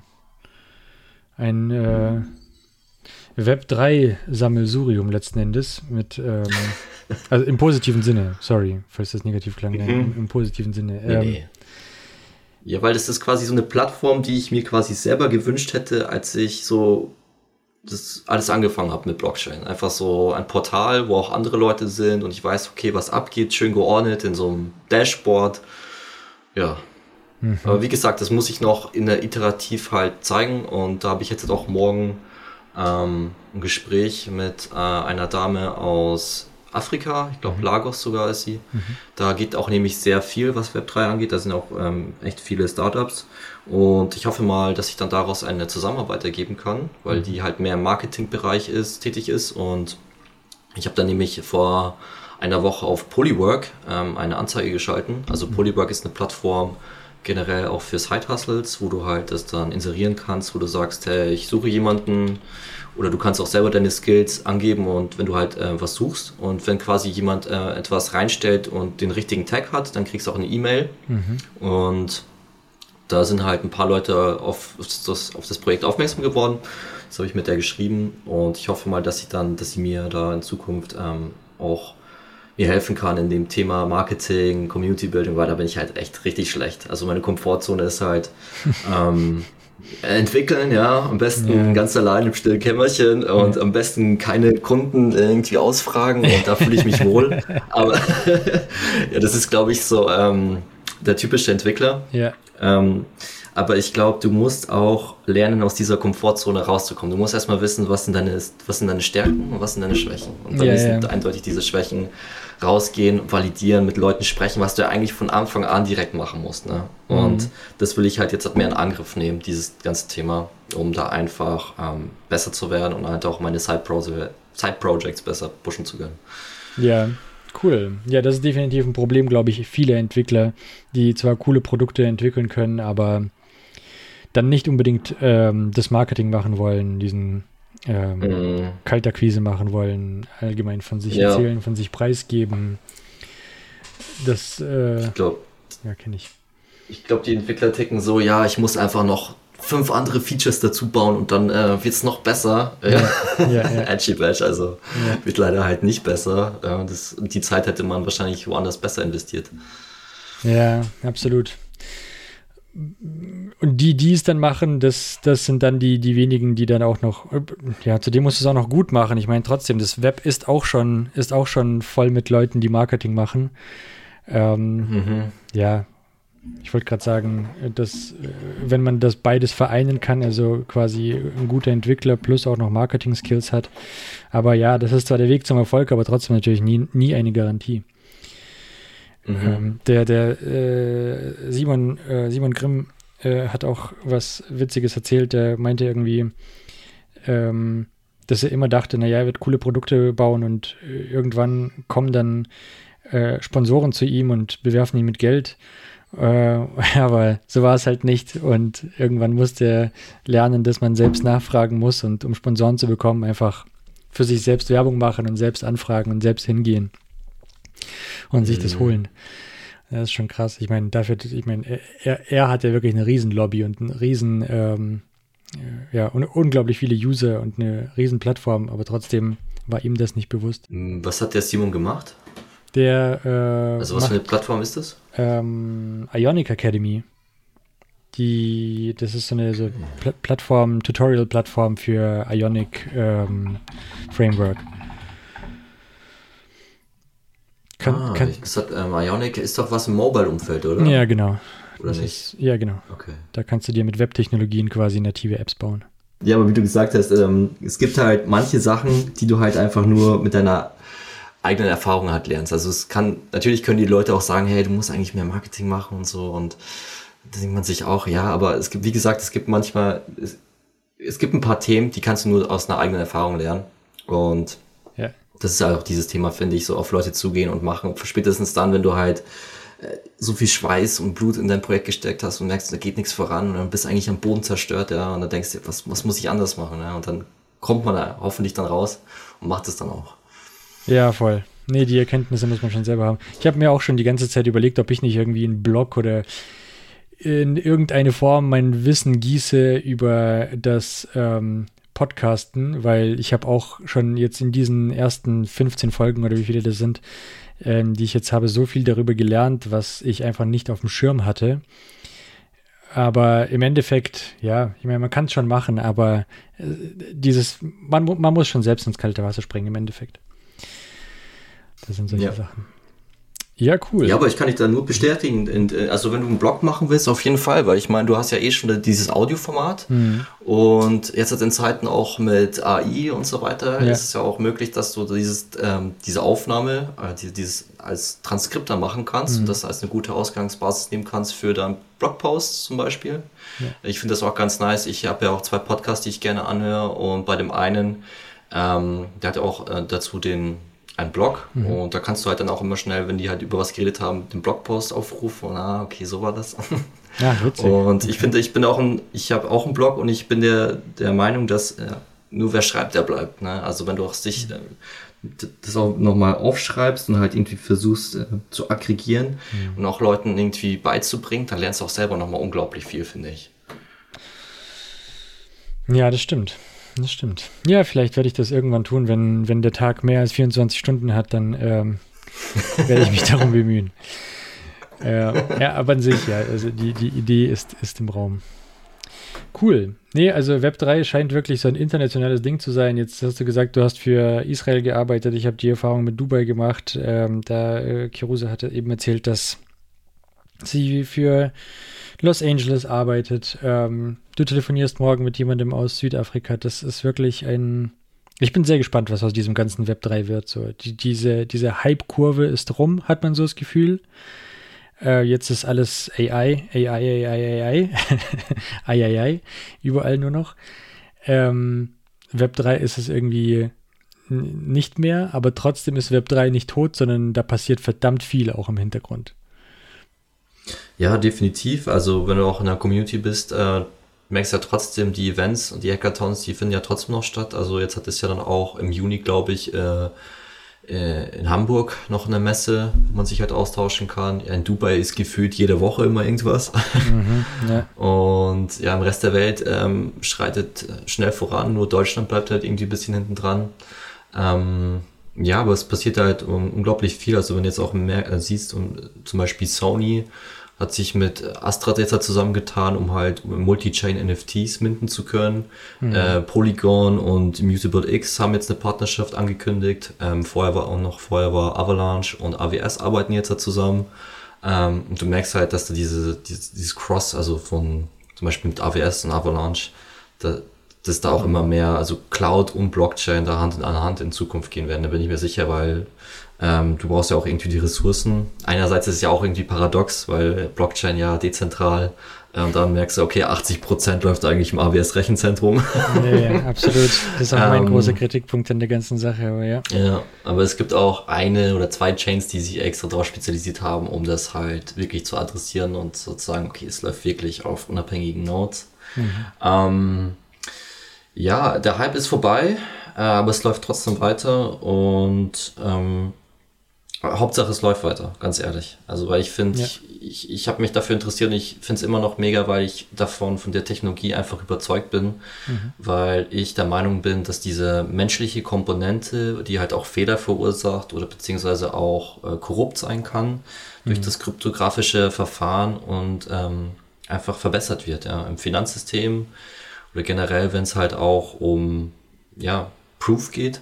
Ein äh Web3-Sammelsurium letzten Endes mit, ähm, also im positiven Sinne, sorry, falls das negativ klang, mhm. im, im, positiven Sinne. Ähm, nee, Ja, weil das ist quasi so eine Plattform, die ich mir quasi selber gewünscht hätte, als ich so das alles angefangen habe mit Blockchain. Einfach so ein Portal, wo auch andere Leute sind und ich weiß, okay, was abgeht, schön geordnet in so einem Dashboard. Ja. Mhm. Aber wie gesagt, das muss ich noch in der Iterativ halt zeigen und da habe ich jetzt auch morgen ähm, ein Gespräch mit äh, einer Dame aus Afrika, ich glaube mhm. Lagos sogar ist sie. Mhm. Da geht auch nämlich sehr viel, was Web3 angeht. Da sind auch ähm, echt viele Startups. Und ich hoffe mal, dass ich dann daraus eine Zusammenarbeit ergeben kann, weil mhm. die halt mehr im Marketingbereich ist, tätig ist. Und ich habe dann nämlich vor einer Woche auf Polywork ähm, eine Anzeige geschalten. Also mhm. Polywork ist eine Plattform, generell auch für Side-Hustles, wo du halt das dann inserieren kannst, wo du sagst, hey, ich suche jemanden oder du kannst auch selber deine Skills angeben und wenn du halt äh, was suchst und wenn quasi jemand äh, etwas reinstellt und den richtigen Tag hat, dann kriegst du auch eine E-Mail mhm. und da sind halt ein paar Leute auf das, auf das Projekt aufmerksam geworden. Das habe ich mit der geschrieben und ich hoffe mal, dass sie dann, dass sie mir da in Zukunft ähm, auch mir helfen kann in dem Thema Marketing, Community Building, weil da bin ich halt echt richtig schlecht. Also meine Komfortzone ist halt ähm, entwickeln, ja, am besten ja. ganz allein im stillen Kämmerchen und ja. am besten keine Kunden irgendwie ausfragen und da fühle ich mich wohl. Aber ja, das ist, glaube ich, so ähm, der typische Entwickler. Ja. Ähm, aber ich glaube, du musst auch lernen, aus dieser Komfortzone rauszukommen. Du musst erstmal wissen, was sind deine, was sind deine Stärken und was sind deine Schwächen. Und dann ja, sind ja. eindeutig diese Schwächen rausgehen, validieren, mit Leuten sprechen, was du ja eigentlich von Anfang an direkt machen musst. Ne? Und mhm. das will ich halt jetzt mehr in Angriff nehmen, dieses ganze Thema, um da einfach ähm, besser zu werden und halt auch meine Side-Projects Side besser pushen zu können. Ja, cool. Ja, das ist definitiv ein Problem, glaube ich, viele Entwickler, die zwar coole Produkte entwickeln können, aber dann nicht unbedingt ähm, das Marketing machen wollen, diesen ähm, mhm. Kaltakquise machen wollen, allgemein von sich ja. erzählen, von sich preisgeben. Das, äh, ich glaube, ja, kenne ich. Ich glaube, die Entwickler ticken so, ja, ich muss einfach noch fünf andere Features dazu bauen und dann äh, wird es noch besser. Ja, ja, ja. Bash, also ja. wird leider halt nicht besser. Ja, das, die Zeit hätte man wahrscheinlich woanders besser investiert. Ja, absolut. Und die, die es dann machen, das, das sind dann die, die wenigen, die dann auch noch, ja, zudem musst du es auch noch gut machen. Ich meine, trotzdem, das Web ist auch schon, ist auch schon voll mit Leuten, die Marketing machen. Ähm, mhm. Ja, ich wollte gerade sagen, dass wenn man das beides vereinen kann, also quasi ein guter Entwickler plus auch noch Marketing-Skills hat. Aber ja, das ist zwar der Weg zum Erfolg, aber trotzdem natürlich nie, nie eine Garantie. Mhm. Ähm, der der äh, Simon, äh, Simon Grimm äh, hat auch was Witziges erzählt. Der meinte irgendwie, ähm, dass er immer dachte, naja, er wird coole Produkte bauen und äh, irgendwann kommen dann äh, Sponsoren zu ihm und bewerfen ihn mit Geld. Äh, aber so war es halt nicht. Und irgendwann musste er lernen, dass man selbst nachfragen muss und um Sponsoren zu bekommen, einfach für sich selbst Werbung machen und selbst anfragen und selbst hingehen und sich das mhm. holen. Das ist schon krass. Ich meine, dafür, ich meine, er, er hat ja wirklich eine Riesenlobby und eine riesen, ähm, ja, un unglaublich viele User und eine riesen Plattform, aber trotzdem war ihm das nicht bewusst. Was hat der Simon gemacht? Der, äh, also was macht, für eine Plattform ist das? ähm, Ionic Academy. Die, das ist so eine so Pl Plattform, Tutorial-Plattform für Ionic ähm, Framework. Kann, ah, kann, ich gesagt, ähm, Ionic ist doch was im Mobile-Umfeld, oder? Ja, genau. Oder das nicht? Ist, ja, genau. Okay. Da kannst du dir mit Webtechnologien quasi native Apps bauen. Ja, aber wie du gesagt hast, ähm, es gibt halt manche Sachen, die du halt einfach nur mit deiner eigenen Erfahrungen halt lernst. Also es kann, natürlich können die Leute auch sagen, hey, du musst eigentlich mehr Marketing machen und so und da denkt man sich auch, ja, aber es gibt, wie gesagt, es gibt manchmal, es, es gibt ein paar Themen, die kannst du nur aus einer eigenen Erfahrung lernen und. Das ist halt auch dieses Thema, finde ich, so auf Leute zugehen und machen, spätestens dann, wenn du halt äh, so viel Schweiß und Blut in dein Projekt gesteckt hast und merkst, da geht nichts voran und dann bist du eigentlich am Boden zerstört, ja, und dann denkst du, was, was muss ich anders machen, ja, und dann kommt man da hoffentlich dann raus und macht es dann auch. Ja, voll. Nee, die Erkenntnisse muss man schon selber haben. Ich habe mir auch schon die ganze Zeit überlegt, ob ich nicht irgendwie einen Blog oder in irgendeine Form mein Wissen gieße über das ähm, Podcasten, weil ich habe auch schon jetzt in diesen ersten 15 Folgen oder wie viele das sind, ähm, die ich jetzt habe, so viel darüber gelernt, was ich einfach nicht auf dem Schirm hatte. Aber im Endeffekt, ja, ich meine, man kann es schon machen, aber äh, dieses, man, man muss schon selbst ins kalte Wasser springen im Endeffekt. Das sind solche ja. Sachen. Ja, cool. Ja, aber ich kann dich da nur bestätigen. Äh, also wenn du einen Blog machen willst, auf jeden Fall, weil ich meine, du hast ja eh schon dieses Audioformat mhm. und jetzt in Zeiten auch mit AI und so weiter ja. ist es ja auch möglich, dass du dieses, ähm, diese Aufnahme, äh, dieses als Transkript dann machen kannst mhm. und das als eine gute Ausgangsbasis nehmen kannst für deinen Blogpost zum Beispiel. Ja. Ich finde das auch ganz nice. Ich habe ja auch zwei Podcasts, die ich gerne anhöre und bei dem einen, ähm, der hat auch äh, dazu den ein Blog mhm. und da kannst du halt dann auch immer schnell, wenn die halt über was geredet haben, den Blogpost aufrufen und ah, okay, so war das. Ja, witzig. Und ich finde, ich bin auch ein, ich habe auch einen Blog und ich bin der, der Meinung, dass äh, nur wer schreibt, der bleibt. Ne? Also wenn du auch sich äh, das auch nochmal aufschreibst und halt irgendwie versuchst äh, zu aggregieren mhm. und auch Leuten irgendwie beizubringen, dann lernst du auch selber nochmal unglaublich viel, finde ich. Ja, das stimmt. Das stimmt. Ja, vielleicht werde ich das irgendwann tun, wenn, wenn der Tag mehr als 24 Stunden hat, dann ähm, werde ich mich darum bemühen. Äh, ja, aber an sich, ja, also die, die Idee ist, ist im Raum. Cool. Nee, also Web3 scheint wirklich so ein internationales Ding zu sein. Jetzt hast du gesagt, du hast für Israel gearbeitet. Ich habe die Erfahrung mit Dubai gemacht. Ähm, da äh, Kiruse hatte eben erzählt, dass sie für Los Angeles arbeitet. Ähm, du telefonierst morgen mit jemandem aus Südafrika. Das ist wirklich ein. Ich bin sehr gespannt, was aus diesem ganzen Web 3 wird. So, die, diese, diese Hype-Kurve ist rum, hat man so das Gefühl. Äh, jetzt ist alles AI, AI, AI, AI, AI, AI, überall nur noch. Ähm, Web 3 ist es irgendwie nicht mehr, aber trotzdem ist Web 3 nicht tot, sondern da passiert verdammt viel auch im Hintergrund. Ja, definitiv. Also wenn du auch in der Community bist, äh, merkst ja trotzdem, die Events und die Hackathons, die finden ja trotzdem noch statt. Also jetzt hat es ja dann auch im Juni, glaube ich, äh, äh, in Hamburg noch eine Messe, wo man sich halt austauschen kann. In Dubai ist gefühlt jede Woche immer irgendwas. Mhm, ja. Und ja, im Rest der Welt ähm, schreitet schnell voran, nur Deutschland bleibt halt irgendwie ein bisschen hinten dran. Ähm, ja, aber es passiert halt unglaublich viel. Also wenn du jetzt auch mehr äh, siehst, um, zum Beispiel Sony hat sich mit AstraZeneca zusammengetan, um halt Multi-Chain NFTs minden zu können. Mhm. Äh, Polygon und Immutable X haben jetzt eine Partnerschaft angekündigt. Ähm, vorher war auch noch, vorher war Avalanche und AWS arbeiten jetzt da zusammen. Ähm, und du merkst halt, dass da diese, dieses, dieses Cross, also von zum Beispiel mit AWS und Avalanche, da, dass da auch immer mehr, also Cloud und Blockchain da Hand in Hand in Zukunft gehen werden. Da bin ich mir sicher, weil ähm, du brauchst ja auch irgendwie die Ressourcen. Einerseits ist es ja auch irgendwie paradox, weil Blockchain ja dezentral und dann merkst du, okay, 80 Prozent läuft eigentlich im AWS-Rechenzentrum. Nee, absolut. Das ist auch mein ähm, großer Kritikpunkt in der ganzen Sache, aber ja. Ja, aber es gibt auch eine oder zwei Chains, die sich extra darauf spezialisiert haben, um das halt wirklich zu adressieren und sozusagen, okay, es läuft wirklich auf unabhängigen Nodes. Mhm. Ähm, ja, der Hype ist vorbei, äh, aber es läuft trotzdem weiter und ähm, Hauptsache es läuft weiter, ganz ehrlich. Also weil ich finde, ja. ich, ich, ich habe mich dafür interessiert und ich finde es immer noch mega, weil ich davon, von der Technologie einfach überzeugt bin, mhm. weil ich der Meinung bin, dass diese menschliche Komponente, die halt auch Fehler verursacht oder beziehungsweise auch äh, korrupt sein kann, mhm. durch das kryptografische Verfahren und ähm, einfach verbessert wird. Ja. Im Finanzsystem oder generell, wenn es halt auch um ja, Proof geht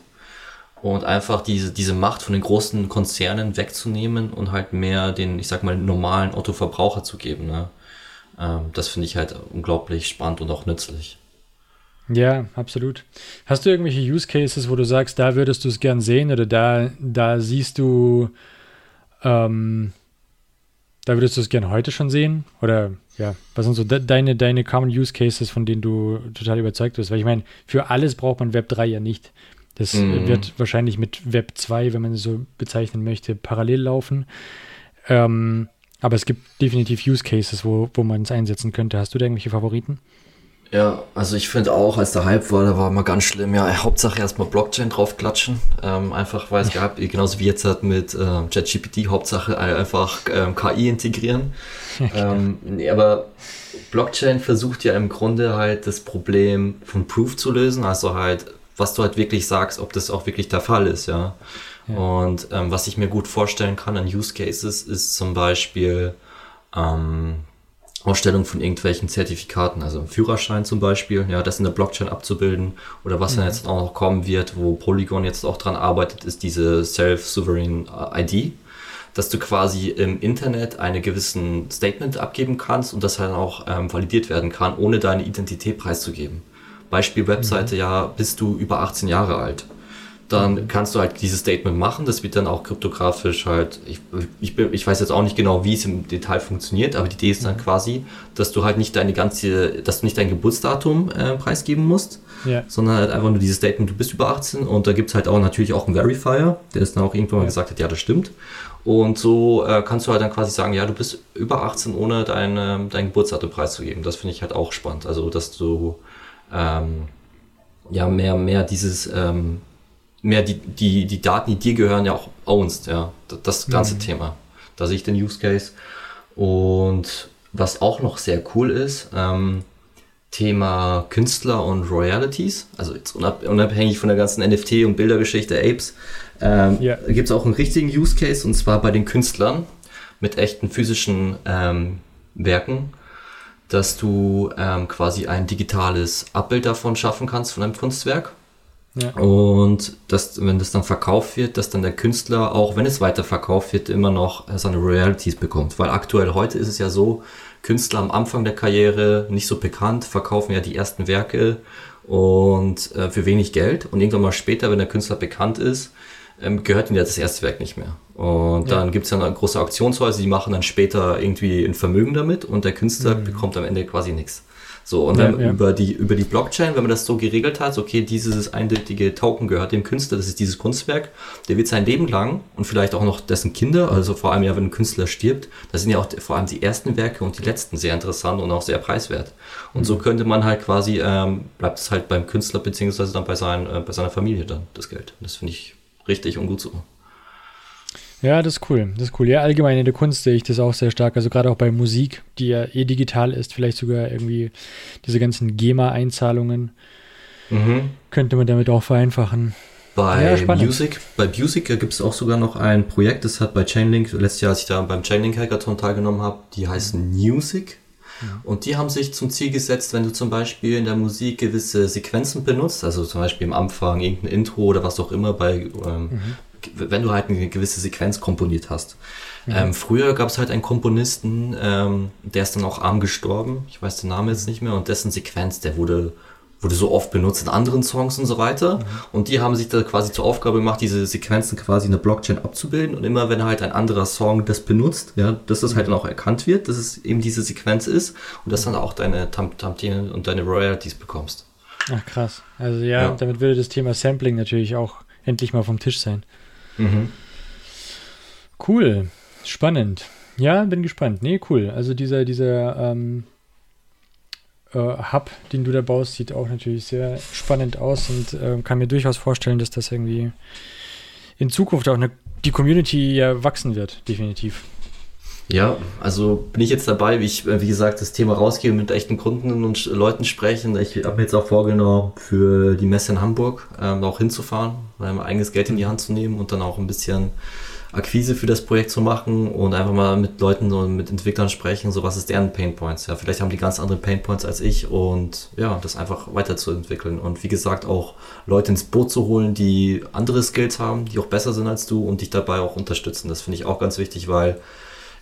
und einfach diese, diese Macht von den großen Konzernen wegzunehmen und halt mehr den, ich sag mal, normalen Otto-Verbraucher zu geben. Ne? Ähm, das finde ich halt unglaublich spannend und auch nützlich. Ja, absolut. Hast du irgendwelche Use Cases, wo du sagst, da würdest du es gern sehen oder da, da siehst du, ähm, da würdest du es gern heute schon sehen? Oder ja, was sind so de deine, deine Common Use Cases, von denen du total überzeugt bist? Weil ich meine, für alles braucht man Web 3 ja nicht. Das mhm. wird wahrscheinlich mit Web 2, wenn man es so bezeichnen möchte, parallel laufen. Ähm, aber es gibt definitiv Use Cases, wo, wo man es einsetzen könnte. Hast du da irgendwelche Favoriten? Ja, also ich finde auch, als der Hype war, da war mal ganz schlimm, ja, Hauptsache erstmal Blockchain draufklatschen. Ähm, einfach weil es gab, genauso wie jetzt halt mit äh, ChatGPT, Hauptsache einfach ähm, KI integrieren. ähm, nee, aber Blockchain versucht ja im Grunde halt das Problem von Proof zu lösen, also halt, was du halt wirklich sagst, ob das auch wirklich der Fall ist, ja. ja. Und ähm, was ich mir gut vorstellen kann an Use Cases ist zum Beispiel, ähm, Ausstellung von irgendwelchen Zertifikaten, also Führerschein zum Beispiel, ja, das in der Blockchain abzubilden oder was mhm. dann jetzt auch noch kommen wird, wo Polygon jetzt auch dran arbeitet, ist diese Self-Sovereign ID, dass du quasi im Internet einen gewissen Statement abgeben kannst und das dann auch ähm, validiert werden kann, ohne deine Identität preiszugeben. Beispiel Webseite, mhm. ja, bist du über 18 Jahre alt dann kannst du halt dieses Statement machen. Das wird dann auch kryptografisch halt, ich, ich, ich weiß jetzt auch nicht genau, wie es im Detail funktioniert, aber die Idee ist dann mhm. quasi, dass du halt nicht deine ganze, dass du nicht dein Geburtsdatum äh, preisgeben musst, ja. sondern halt einfach nur dieses Statement, du bist über 18 und da gibt es halt auch natürlich auch einen Verifier, der ist dann auch irgendwann mal gesagt hat, ja, das stimmt. Und so äh, kannst du halt dann quasi sagen, ja, du bist über 18, ohne dein, dein Geburtsdatum preiszugeben. Das finde ich halt auch spannend. Also, dass du ähm, ja mehr, mehr dieses ähm, mehr die, die, die Daten, die dir gehören, ja auch ownst, ja. Das ganze mhm. Thema. Da sehe ich den Use Case. Und was auch noch sehr cool ist, ähm, Thema Künstler und Royalties, also jetzt unabhängig von der ganzen NFT und Bildergeschichte Apes, ähm, yeah. gibt es auch einen richtigen Use Case und zwar bei den Künstlern mit echten physischen ähm, Werken, dass du ähm, quasi ein digitales Abbild davon schaffen kannst von einem Kunstwerk ja. Und dass, wenn das dann verkauft wird, dass dann der Künstler, auch wenn es weiter verkauft wird, immer noch seine Royalties bekommt. Weil aktuell heute ist es ja so, Künstler am Anfang der Karriere, nicht so bekannt, verkaufen ja die ersten Werke und äh, für wenig Geld. Und irgendwann mal später, wenn der Künstler bekannt ist, ähm, gehört ihnen ja das erste Werk nicht mehr. Und ja. dann gibt es dann große Auktionshäuser, die machen dann später irgendwie ein Vermögen damit und der Künstler mhm. bekommt am Ende quasi nichts. So, und dann ja, ja. über die, über die Blockchain, wenn man das so geregelt hat, okay, dieses eindeutige Token gehört dem Künstler, das ist dieses Kunstwerk, der wird sein Leben lang und vielleicht auch noch dessen Kinder, also vor allem ja, wenn ein Künstler stirbt, da sind ja auch vor allem die ersten Werke und die letzten sehr interessant und auch sehr preiswert. Und mhm. so könnte man halt quasi, ähm, bleibt es halt beim Künstler beziehungsweise dann bei, sein, äh, bei seiner Familie dann, das Geld. Das finde ich richtig und gut so. Ja, das ist cool. Das ist cool. Ja, allgemein in der Kunst sehe ich das auch sehr stark. Also gerade auch bei Musik, die ja eh digital ist, vielleicht sogar irgendwie diese ganzen GEMA-Einzahlungen mhm. könnte man damit auch vereinfachen. Bei ja, Music, bei Music gibt es auch sogar noch ein Projekt, das hat bei Chainlink, letztes Jahr, als ich da beim Chainlink Hackathon teilgenommen habe, die heißen Music. Ja. Und die haben sich zum Ziel gesetzt, wenn du zum Beispiel in der Musik gewisse Sequenzen benutzt, also zum Beispiel im Anfang irgendein Intro oder was auch immer, bei, ähm, mhm. Wenn du halt eine gewisse Sequenz komponiert hast. Mhm. Ähm, früher gab es halt einen Komponisten, ähm, der ist dann auch arm gestorben, ich weiß den Namen jetzt nicht mehr, und dessen Sequenz, der wurde wurde so oft benutzt in anderen Songs und so weiter. Mhm. Und die haben sich da quasi zur Aufgabe gemacht, diese Sequenzen quasi in der Blockchain abzubilden. Und immer wenn halt ein anderer Song das benutzt, ja, dass das halt dann auch erkannt wird, dass es eben diese Sequenz ist und dass dann auch deine Tantiemen und deine Royalties bekommst. Ach krass. Also ja, ja, damit würde das Thema Sampling natürlich auch endlich mal vom Tisch sein. Mhm. Cool. Spannend. Ja, bin gespannt. Nee, cool. Also dieser, dieser ähm, äh, Hub, den du da baust, sieht auch natürlich sehr spannend aus und äh, kann mir durchaus vorstellen, dass das irgendwie in Zukunft auch eine, die Community ja wachsen wird, definitiv. Ja, also bin ich jetzt dabei, wie ich, äh, wie gesagt, das Thema rausgebe, mit echten Kunden und Leuten sprechen. Ich habe mir jetzt auch vorgenommen, für die Messe in Hamburg ähm, auch hinzufahren, mein eigenes Geld in die Hand zu nehmen und dann auch ein bisschen Akquise für das Projekt zu machen und einfach mal mit Leuten und mit Entwicklern sprechen, so was ist deren Painpoints. Ja, vielleicht haben die ganz andere Painpoints als ich und ja, das einfach weiterzuentwickeln. Und wie gesagt, auch Leute ins Boot zu holen, die andere Skills haben, die auch besser sind als du und dich dabei auch unterstützen. Das finde ich auch ganz wichtig, weil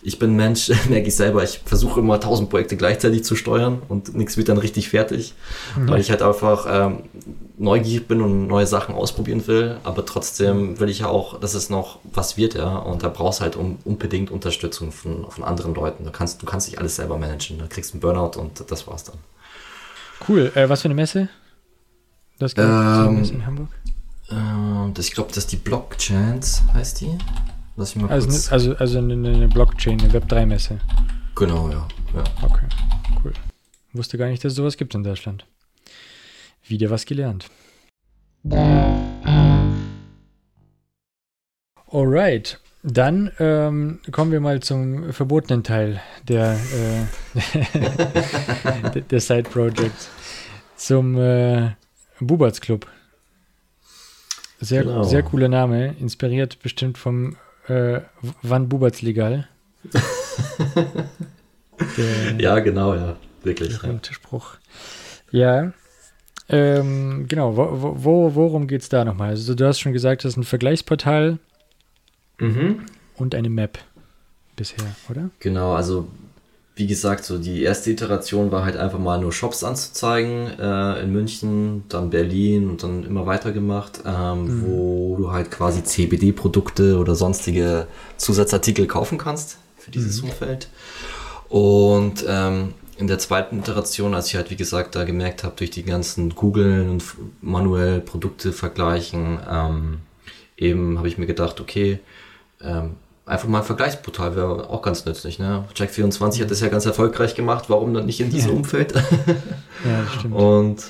ich bin Mensch, merke ich selber, ich versuche immer tausend Projekte gleichzeitig zu steuern und nichts wird dann richtig fertig, mhm. weil ich halt einfach ähm, neugierig bin und neue Sachen ausprobieren will, aber trotzdem will ich ja auch, dass es noch was wird, ja, und da brauchst halt um, unbedingt Unterstützung von, von anderen Leuten. Du kannst, du kannst nicht alles selber managen, du kriegst einen Burnout und das war's dann. Cool, äh, was für eine Messe? Das ähm, Messe in Hamburg? Äh, das, ich glaube, das ist die Blockchains, heißt die. Lass ich mal also, kurz. Also, also eine, eine Blockchain, eine Web3-Messe. Genau, ja. ja. Okay, cool. Wusste gar nicht, dass es sowas gibt in Deutschland. Wieder was gelernt. Alright, dann ähm, kommen wir mal zum verbotenen Teil der, äh, der Side Projects. Zum äh, Buberts Club. Sehr, genau. sehr cooler Name, inspiriert bestimmt vom äh, Wann Buberts legal? Der, ja, genau, ja. Wirklich. Der ja. Spruch. Ja. Ähm, genau, wo, wo, worum geht es da nochmal? Also, du hast schon gesagt, das ist ein Vergleichsportal mhm. und eine Map bisher, oder? Genau, also wie gesagt, so die erste Iteration war halt einfach mal nur Shops anzuzeigen äh, in München, dann Berlin und dann immer weiter gemacht, ähm, mhm. wo du halt quasi CBD-Produkte oder sonstige Zusatzartikel kaufen kannst für dieses mhm. Umfeld. Und ähm, in der zweiten Iteration, als ich halt wie gesagt da gemerkt habe, durch die ganzen Googlen und manuell Produkte vergleichen, ähm, eben habe ich mir gedacht, okay, ähm, einfach mal ein Vergleichsportal wäre auch ganz nützlich. Ne? Check24 hat das ja ganz erfolgreich gemacht, warum dann nicht in diesem ja. Umfeld? ja, stimmt. Und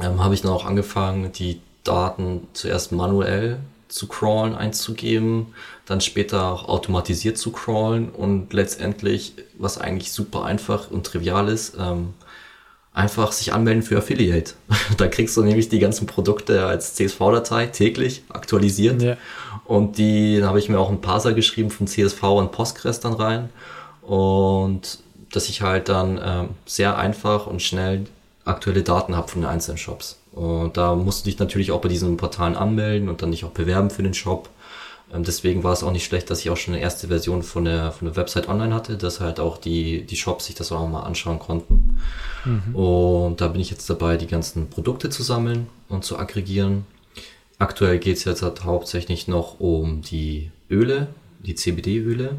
ähm, habe ich dann auch angefangen, die Daten zuerst manuell zu crawlen, einzugeben, dann später auch automatisiert zu crawlen und letztendlich, was eigentlich super einfach und trivial ist, ähm, einfach sich anmelden für Affiliate. da kriegst du nämlich die ganzen Produkte als CSV-Datei täglich aktualisiert. Ja. Und die habe ich mir auch ein Parser geschrieben von CSV und Postgres dann rein. Und dass ich halt dann ähm, sehr einfach und schnell aktuelle Daten habe von den einzelnen Shops. Und da musst du dich natürlich auch bei diesen Portalen anmelden und dann dich auch bewerben für den Shop. Ähm, deswegen war es auch nicht schlecht, dass ich auch schon eine erste Version von der, von der Website online hatte, dass halt auch die, die Shops sich das auch mal anschauen konnten. Mhm. Und da bin ich jetzt dabei, die ganzen Produkte zu sammeln und zu aggregieren. Aktuell geht es jetzt halt hauptsächlich noch um die Öle, die CBD-Öle.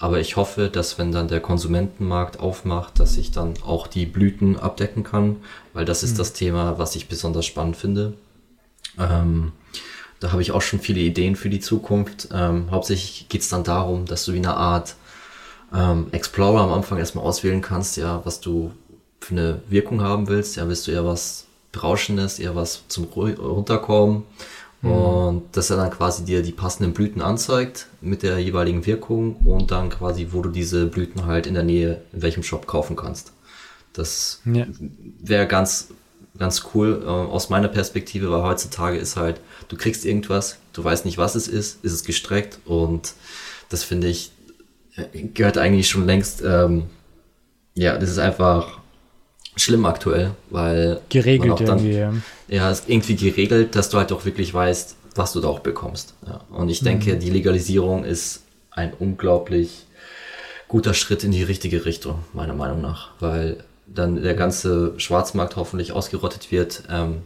Aber ich hoffe, dass wenn dann der Konsumentenmarkt aufmacht, dass ich dann auch die Blüten abdecken kann, weil das ist mhm. das Thema, was ich besonders spannend finde. Ähm, da habe ich auch schon viele Ideen für die Zukunft. Ähm, hauptsächlich geht es dann darum, dass du wie eine Art ähm, Explorer am Anfang erstmal auswählen kannst, ja, was du für eine Wirkung haben willst. Ja, willst du eher was Berauschendes, eher was zum Runterkommen Mhm. Und dass er dann quasi dir die passenden Blüten anzeigt mit der jeweiligen Wirkung und dann quasi, wo du diese Blüten halt in der Nähe, in welchem Shop kaufen kannst. Das ja. wäre ganz, ganz cool äh, aus meiner Perspektive, weil heutzutage ist halt, du kriegst irgendwas, du weißt nicht, was es ist, ist es gestreckt und das finde ich, äh, gehört eigentlich schon längst, ähm, ja, das ist einfach schlimm aktuell, weil geregelt dann, irgendwie. Ja, ja ist irgendwie geregelt, dass du halt auch wirklich weißt, was du da auch bekommst. Ja. Und ich denke, mhm. die Legalisierung ist ein unglaublich guter Schritt in die richtige Richtung, meiner Meinung nach, weil dann der ganze Schwarzmarkt hoffentlich ausgerottet wird. Ähm,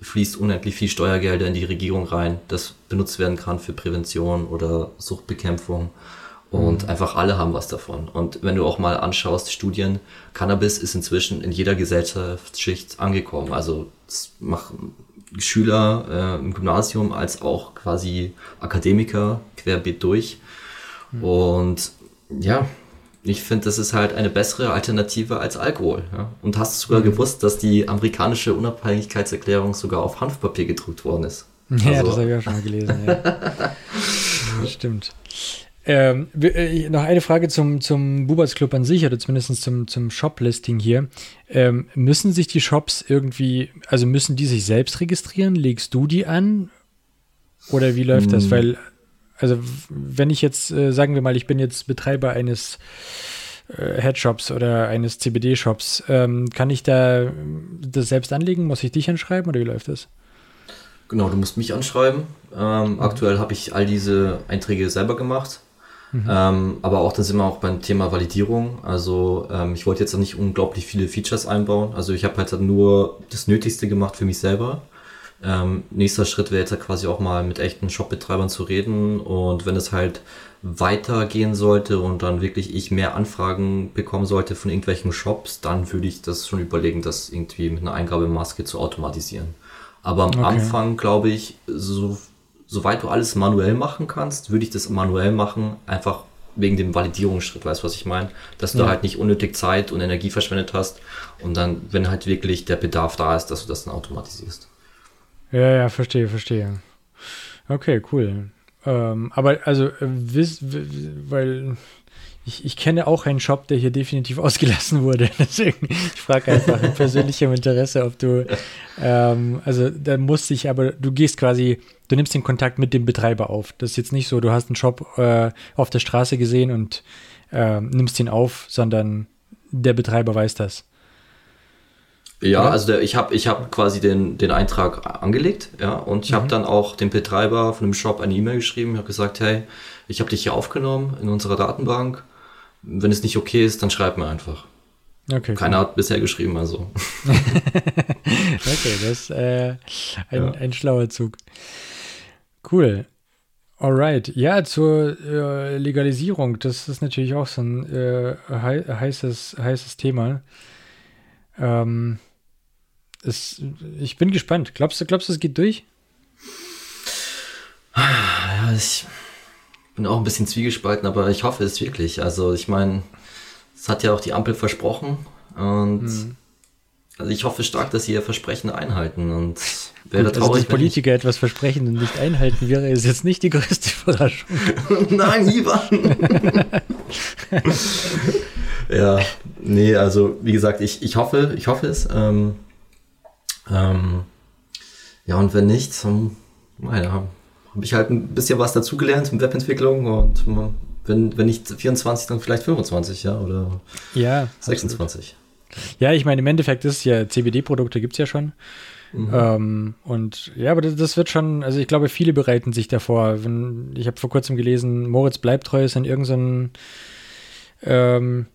fließt unendlich viel Steuergelder in die Regierung rein, das benutzt werden kann für Prävention oder Suchtbekämpfung. Und einfach alle haben was davon. Und wenn du auch mal anschaust, Studien, Cannabis ist inzwischen in jeder Gesellschaftsschicht angekommen. Also das machen Schüler äh, im Gymnasium als auch quasi Akademiker querbeet durch. Mhm. Und ja, ich finde, das ist halt eine bessere Alternative als Alkohol. Ja? Und hast du sogar mhm. gewusst, dass die amerikanische Unabhängigkeitserklärung sogar auf Hanfpapier gedruckt worden ist? Ja, also. das habe ich auch schon mal gelesen. Ja. Stimmt. Ähm, äh, noch eine Frage zum, zum Bubas Club an sich oder zumindest zum, zum Shop-Listing hier. Ähm, müssen sich die Shops irgendwie, also müssen die sich selbst registrieren? Legst du die an? Oder wie läuft hm. das? Weil, also wenn ich jetzt, äh, sagen wir mal, ich bin jetzt Betreiber eines äh, Headshops oder eines CBD-Shops, ähm, kann ich da das selbst anlegen? Muss ich dich anschreiben oder wie läuft das? Genau, du musst mich anschreiben. Ähm, mhm. Aktuell habe ich all diese Einträge selber gemacht. Mhm. Ähm, aber auch dann sind wir auch beim Thema Validierung. Also ähm, ich wollte jetzt nicht unglaublich viele Features einbauen. Also ich habe halt nur das Nötigste gemacht für mich selber. Ähm, nächster Schritt wäre jetzt quasi auch mal mit echten Shopbetreibern zu reden und wenn es halt weitergehen sollte und dann wirklich ich mehr Anfragen bekommen sollte von irgendwelchen Shops, dann würde ich das schon überlegen, das irgendwie mit einer Eingabemaske zu automatisieren. Aber am okay. Anfang glaube ich, so soweit du alles manuell machen kannst, würde ich das manuell machen, einfach wegen dem Validierungsschritt, weißt du, was ich meine? Dass du ja. halt nicht unnötig Zeit und Energie verschwendet hast und dann, wenn halt wirklich der Bedarf da ist, dass du das dann automatisierst. Ja, ja, verstehe, verstehe. Okay, cool. Ähm, aber also, äh, wiss, weil ich, ich kenne auch einen Shop, der hier definitiv ausgelassen wurde. Deswegen, ich frage einfach in persönlichem Interesse, ob du, ähm, also da muss ich, aber du gehst quasi, du nimmst den Kontakt mit dem Betreiber auf. Das ist jetzt nicht so, du hast einen Shop äh, auf der Straße gesehen und äh, nimmst ihn auf, sondern der Betreiber weiß das. Ja, also der, ich habe ich hab quasi den, den Eintrag angelegt, ja, und ich mhm. habe dann auch dem Betreiber von dem Shop eine E-Mail geschrieben, habe gesagt, hey, ich habe dich hier aufgenommen in unserer Datenbank wenn es nicht okay ist, dann schreib mir einfach. Okay, Keiner cool. hat bisher geschrieben, also. okay, das ist äh, ein, ja. ein schlauer Zug. Cool. Alright. Ja, zur äh, Legalisierung, das ist natürlich auch so ein äh, heißes, heißes Thema. Ähm, es, ich bin gespannt. Glaubst du, glaubst du, es geht durch? Ja, ich, bin auch ein bisschen zwiegespalten, aber ich hoffe es wirklich. Also ich meine, es hat ja auch die Ampel versprochen und mhm. also ich hoffe stark, dass sie ihr Versprechen einhalten und wäre Gut, traurig. Also, dass Politiker etwas versprechen und nicht einhalten wäre, ist jetzt nicht die größte Überraschung. Nein, Ivan! ja, nee, also wie gesagt, ich, ich hoffe, ich hoffe es. Ähm, ähm, ja, und wenn nicht, naja, habe ich halt ein bisschen was dazugelernt in Webentwicklung und wenn, wenn nicht 24, dann vielleicht 25, ja, oder ja, 26. Absolut. Ja, ich meine, im Endeffekt ist ja, CBD-Produkte gibt es ja schon. Mhm. Ähm, und ja, aber das, das, wird schon, also ich glaube, viele bereiten sich davor. Wenn, ich habe vor kurzem gelesen, Moritz Bleibtreu ist in irgendein ähm,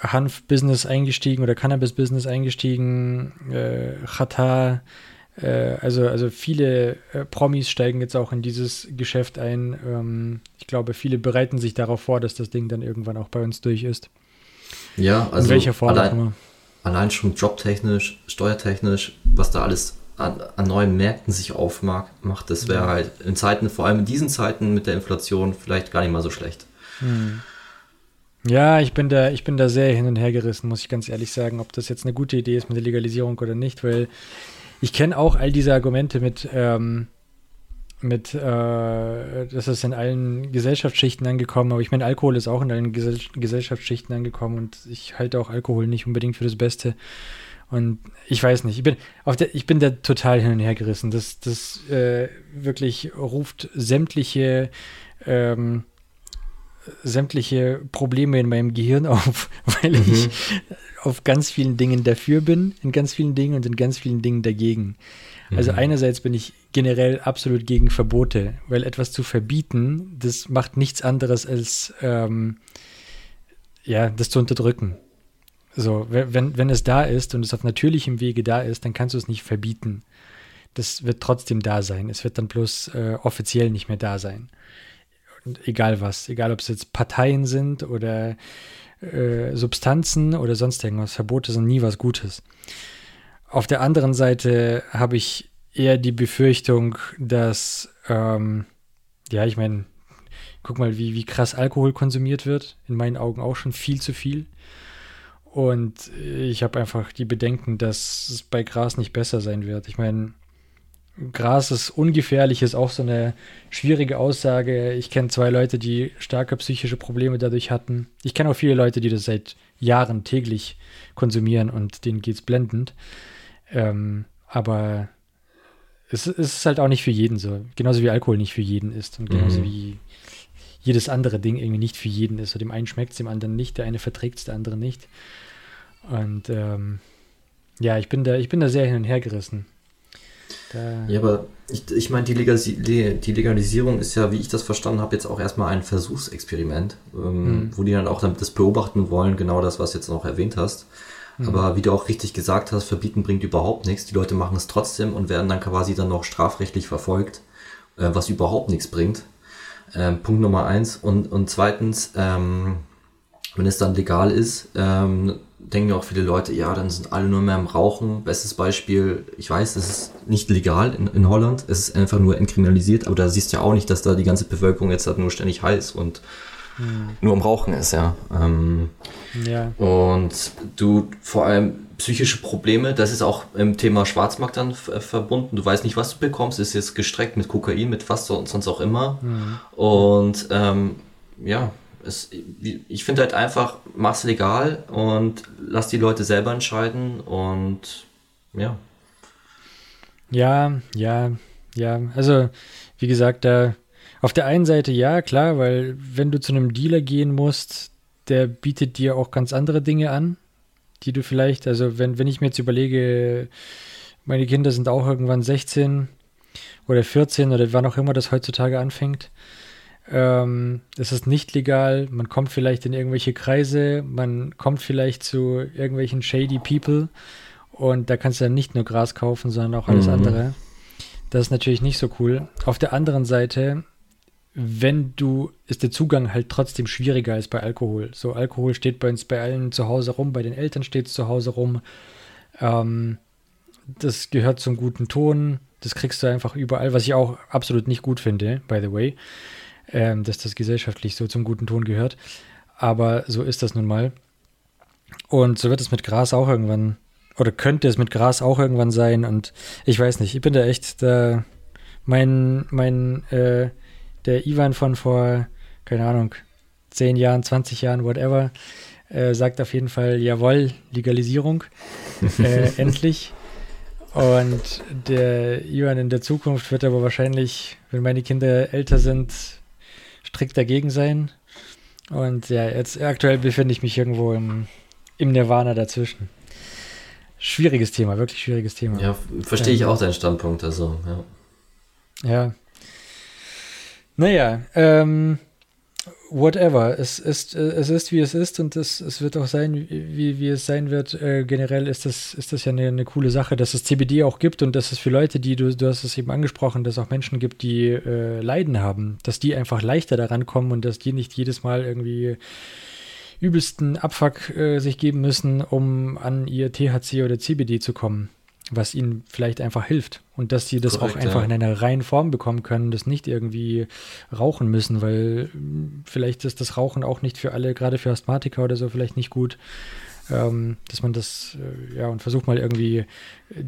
Hanf-Business eingestiegen oder Cannabis-Business eingestiegen. Äh, Chata also, also viele äh, Promis steigen jetzt auch in dieses Geschäft ein. Ähm, ich glaube, viele bereiten sich darauf vor, dass das Ding dann irgendwann auch bei uns durch ist. Ja, also in welcher Form allein, allein schon jobtechnisch, steuertechnisch, was da alles an, an neuen Märkten sich aufmacht, das wäre ja. halt in Zeiten, vor allem in diesen Zeiten mit der Inflation, vielleicht gar nicht mal so schlecht. Hm. Ja, ich bin da, ich bin da sehr hin und her gerissen, muss ich ganz ehrlich sagen, ob das jetzt eine gute Idee ist mit der Legalisierung oder nicht, weil ich kenne auch all diese Argumente mit, ähm, mit, äh, das ist in allen Gesellschaftsschichten angekommen, aber ich meine, Alkohol ist auch in allen Gesell Gesellschaftsschichten angekommen und ich halte auch Alkohol nicht unbedingt für das Beste. Und ich weiß nicht, ich bin auf der, ich bin da total hin und her gerissen. Das, das äh, wirklich ruft sämtliche ähm, sämtliche Probleme in meinem Gehirn auf, weil mhm. ich auf ganz vielen Dingen dafür bin, in ganz vielen Dingen und in ganz vielen Dingen dagegen. Also mhm. einerseits bin ich generell absolut gegen Verbote, weil etwas zu verbieten, das macht nichts anderes als ähm, ja, das zu unterdrücken. So, wenn, wenn es da ist und es auf natürlichem Wege da ist, dann kannst du es nicht verbieten. Das wird trotzdem da sein. Es wird dann bloß äh, offiziell nicht mehr da sein. Und egal was, egal ob es jetzt Parteien sind oder äh, Substanzen oder sonst irgendwas. Verbote sind nie was Gutes. Auf der anderen Seite habe ich eher die Befürchtung, dass, ähm, ja, ich meine, guck mal, wie, wie krass Alkohol konsumiert wird. In meinen Augen auch schon viel zu viel. Und ich habe einfach die Bedenken, dass es bei Gras nicht besser sein wird. Ich meine, Gras ist ungefährlich, ist auch so eine schwierige Aussage. Ich kenne zwei Leute, die starke psychische Probleme dadurch hatten. Ich kenne auch viele Leute, die das seit Jahren täglich konsumieren und denen geht es blendend. Ähm, aber es, es, ist halt auch nicht für jeden so. Genauso wie Alkohol nicht für jeden ist und genauso mhm. wie jedes andere Ding irgendwie nicht für jeden ist. So dem einen schmeckt es, dem anderen nicht, der eine verträgt es, der andere nicht. Und ähm, ja, ich bin da, ich bin da sehr hin und her gerissen. Da ja, aber ich, ich meine, die, Legalis die Legalisierung ist ja, wie ich das verstanden habe, jetzt auch erstmal ein Versuchsexperiment, ähm, mhm. wo die dann auch damit das beobachten wollen, genau das, was du jetzt noch erwähnt hast. Mhm. Aber wie du auch richtig gesagt hast, verbieten bringt überhaupt nichts. Die Leute machen es trotzdem und werden dann quasi dann noch strafrechtlich verfolgt, äh, was überhaupt nichts bringt. Ähm, Punkt Nummer eins. Und, und zweitens, ähm, wenn es dann legal ist, ähm, denken ja auch viele Leute, ja, dann sind alle nur mehr im Rauchen. Bestes Beispiel, ich weiß, es ist nicht legal in, in Holland, es ist einfach nur entkriminalisiert, aber da siehst du ja auch nicht, dass da die ganze Bevölkerung jetzt halt nur ständig heiß und hm. nur am Rauchen ist, ja. Ähm, ja. Und du vor allem psychische Probleme, das ist auch im Thema Schwarzmarkt dann verbunden. Du weißt nicht, was du bekommst, ist jetzt gestreckt mit Kokain, mit was sonst auch immer. Mhm. Und ähm, ja, es, ich finde halt einfach, mach's legal und lass die Leute selber entscheiden und ja. Ja, ja, ja. Also, wie gesagt, da auf der einen Seite ja, klar, weil wenn du zu einem Dealer gehen musst, der bietet dir auch ganz andere Dinge an, die du vielleicht, also wenn, wenn ich mir jetzt überlege, meine Kinder sind auch irgendwann 16 oder 14 oder wann auch immer das heutzutage anfängt. Ähm, es ist nicht legal, man kommt vielleicht in irgendwelche Kreise, man kommt vielleicht zu irgendwelchen shady People und da kannst du dann nicht nur Gras kaufen, sondern auch alles mhm. andere. Das ist natürlich nicht so cool. Auf der anderen Seite wenn du, ist der Zugang halt trotzdem schwieriger als bei Alkohol. So, Alkohol steht bei uns bei allen zu Hause rum, bei den Eltern steht es zu Hause rum. Ähm, das gehört zum guten Ton. Das kriegst du einfach überall, was ich auch absolut nicht gut finde, by the way, ähm, dass das gesellschaftlich so zum guten Ton gehört. Aber so ist das nun mal. Und so wird es mit Gras auch irgendwann, oder könnte es mit Gras auch irgendwann sein. Und ich weiß nicht, ich bin da echt, da, mein, mein, äh, der Ivan von vor, keine Ahnung, 10 Jahren, 20 Jahren, whatever, äh, sagt auf jeden Fall, jawohl, Legalisierung, äh, endlich. Und der Ivan in der Zukunft wird aber wahrscheinlich, wenn meine Kinder älter sind, strikt dagegen sein. Und ja, jetzt aktuell befinde ich mich irgendwo im, im Nirvana dazwischen. Schwieriges Thema, wirklich schwieriges Thema. Ja, verstehe ich ähm, auch deinen Standpunkt, also, ja. Ja, naja, ähm, whatever. Es ist, äh, es ist, wie es ist und es, es wird auch sein, wie, wie es sein wird. Äh, generell ist das, ist das ja eine, eine coole Sache, dass es CBD auch gibt und dass es für Leute, die, du, du hast es eben angesprochen, dass es auch Menschen gibt, die äh, Leiden haben, dass die einfach leichter daran kommen und dass die nicht jedes Mal irgendwie übelsten Abfuck äh, sich geben müssen, um an ihr THC oder CBD zu kommen was ihnen vielleicht einfach hilft. Und dass sie das Korrekt, auch einfach ja. in einer reinen Form bekommen können, das nicht irgendwie rauchen müssen, weil hm, vielleicht ist das Rauchen auch nicht für alle, gerade für Asthmatiker oder so, vielleicht nicht gut. ähm, dass man das, äh, ja, und versucht mal irgendwie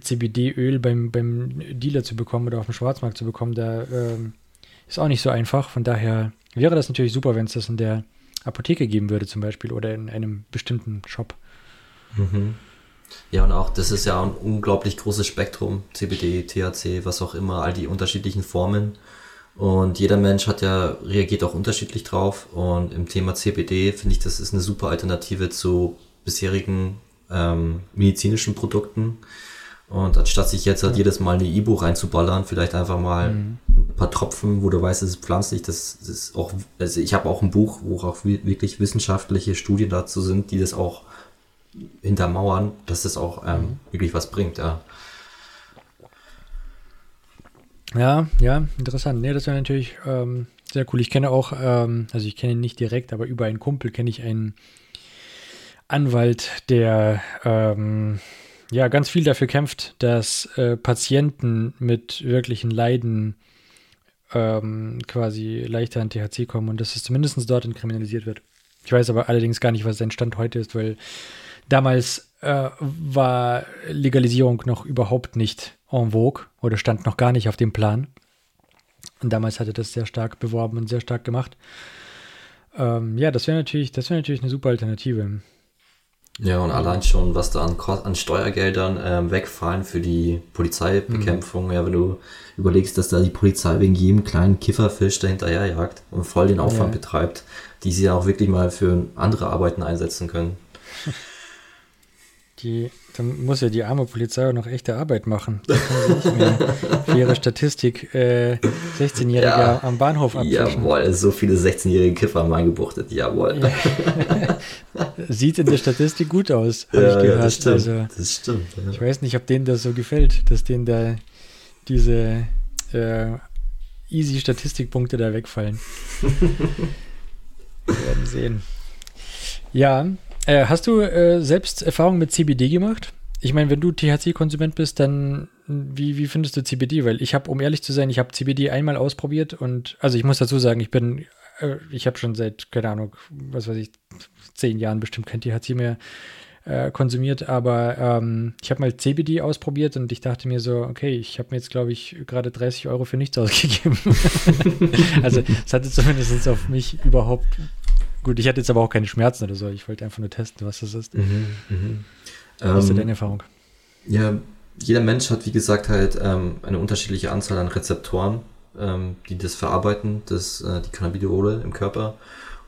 CBD-Öl beim, beim Dealer zu bekommen oder auf dem Schwarzmarkt zu bekommen, da ähm, ist auch nicht so einfach. Von daher wäre das natürlich super, wenn es das in der Apotheke geben würde zum Beispiel oder in einem bestimmten Shop. Mhm. Ja, und auch das ist ja ein unglaublich großes Spektrum, CBD, THC, was auch immer, all die unterschiedlichen Formen. Und jeder Mensch hat ja, reagiert auch unterschiedlich drauf. Und im Thema CBD finde ich, das ist eine super Alternative zu bisherigen ähm, medizinischen Produkten. Und anstatt sich jetzt halt jedes Mal eine E-Buch reinzuballern, vielleicht einfach mal mhm. ein paar Tropfen, wo du weißt, es ist pflanzlich, das, das ist auch, also ich habe auch ein Buch, wo auch wirklich wissenschaftliche Studien dazu sind, die das auch hintermauern, dass es auch ähm, mhm. wirklich was bringt, ja. Ja, ja, interessant. Nee, das wäre natürlich ähm, sehr cool. Ich kenne auch, ähm, also ich kenne ihn nicht direkt, aber über einen Kumpel kenne ich einen Anwalt, der ähm, ja ganz viel dafür kämpft, dass äh, Patienten mit wirklichen Leiden ähm, quasi leichter an THC kommen und dass es zumindest dort kriminalisiert wird. Ich weiß aber allerdings gar nicht, was sein Stand heute ist, weil damals äh, war Legalisierung noch überhaupt nicht en vogue oder stand noch gar nicht auf dem Plan. Und damals hatte das sehr stark beworben und sehr stark gemacht. Ähm, ja, das wäre natürlich, das wäre natürlich eine super Alternative. Ja, und allein schon, was da an, an Steuergeldern ähm, wegfallen für die Polizeibekämpfung. Mhm. Ja, wenn du überlegst, dass da die Polizei wegen jedem kleinen Kifferfisch dahinterher jagt und voll den Aufwand ja. betreibt, die sie ja auch wirklich mal für andere Arbeiten einsetzen können. Die, dann muss ja die arme Polizei auch noch echte Arbeit machen. Da können sie nicht mehr für ihre Statistik äh, 16-Jährige ja, am Bahnhof abfischen. Jawohl, so viele 16-jährige Kiffer haben eingebuchtet, jawohl. Ja. Sieht in der Statistik gut aus, habe ja, ich gehört. das stimmt. Also, das stimmt Ich weiß nicht, ob denen das so gefällt, dass denen da diese äh, easy Statistikpunkte da wegfallen. Wir werden sehen. Ja, äh, hast du äh, selbst Erfahrung mit CBD gemacht? Ich meine, wenn du THC-Konsument bist, dann wie, wie findest du CBD? Weil ich habe, um ehrlich zu sein, ich habe CBD einmal ausprobiert und also ich muss dazu sagen, ich bin, äh, ich habe schon seit, keine Ahnung, was weiß ich, zehn Jahren bestimmt kein THC mehr äh, konsumiert, aber ähm, ich habe mal CBD ausprobiert und ich dachte mir so, okay, ich habe mir jetzt, glaube ich, gerade 30 Euro für nichts ausgegeben. also es hatte zumindest auf mich überhaupt Gut, ich hatte jetzt aber auch keine Schmerzen oder so. Ich wollte einfach nur testen, was das ist. Mhm, mhm. Was ist ähm, deine Erfahrung? Ja, jeder Mensch hat, wie gesagt, halt ähm, eine unterschiedliche Anzahl an Rezeptoren, ähm, die das verarbeiten, das, äh, die Cannabidiole im Körper.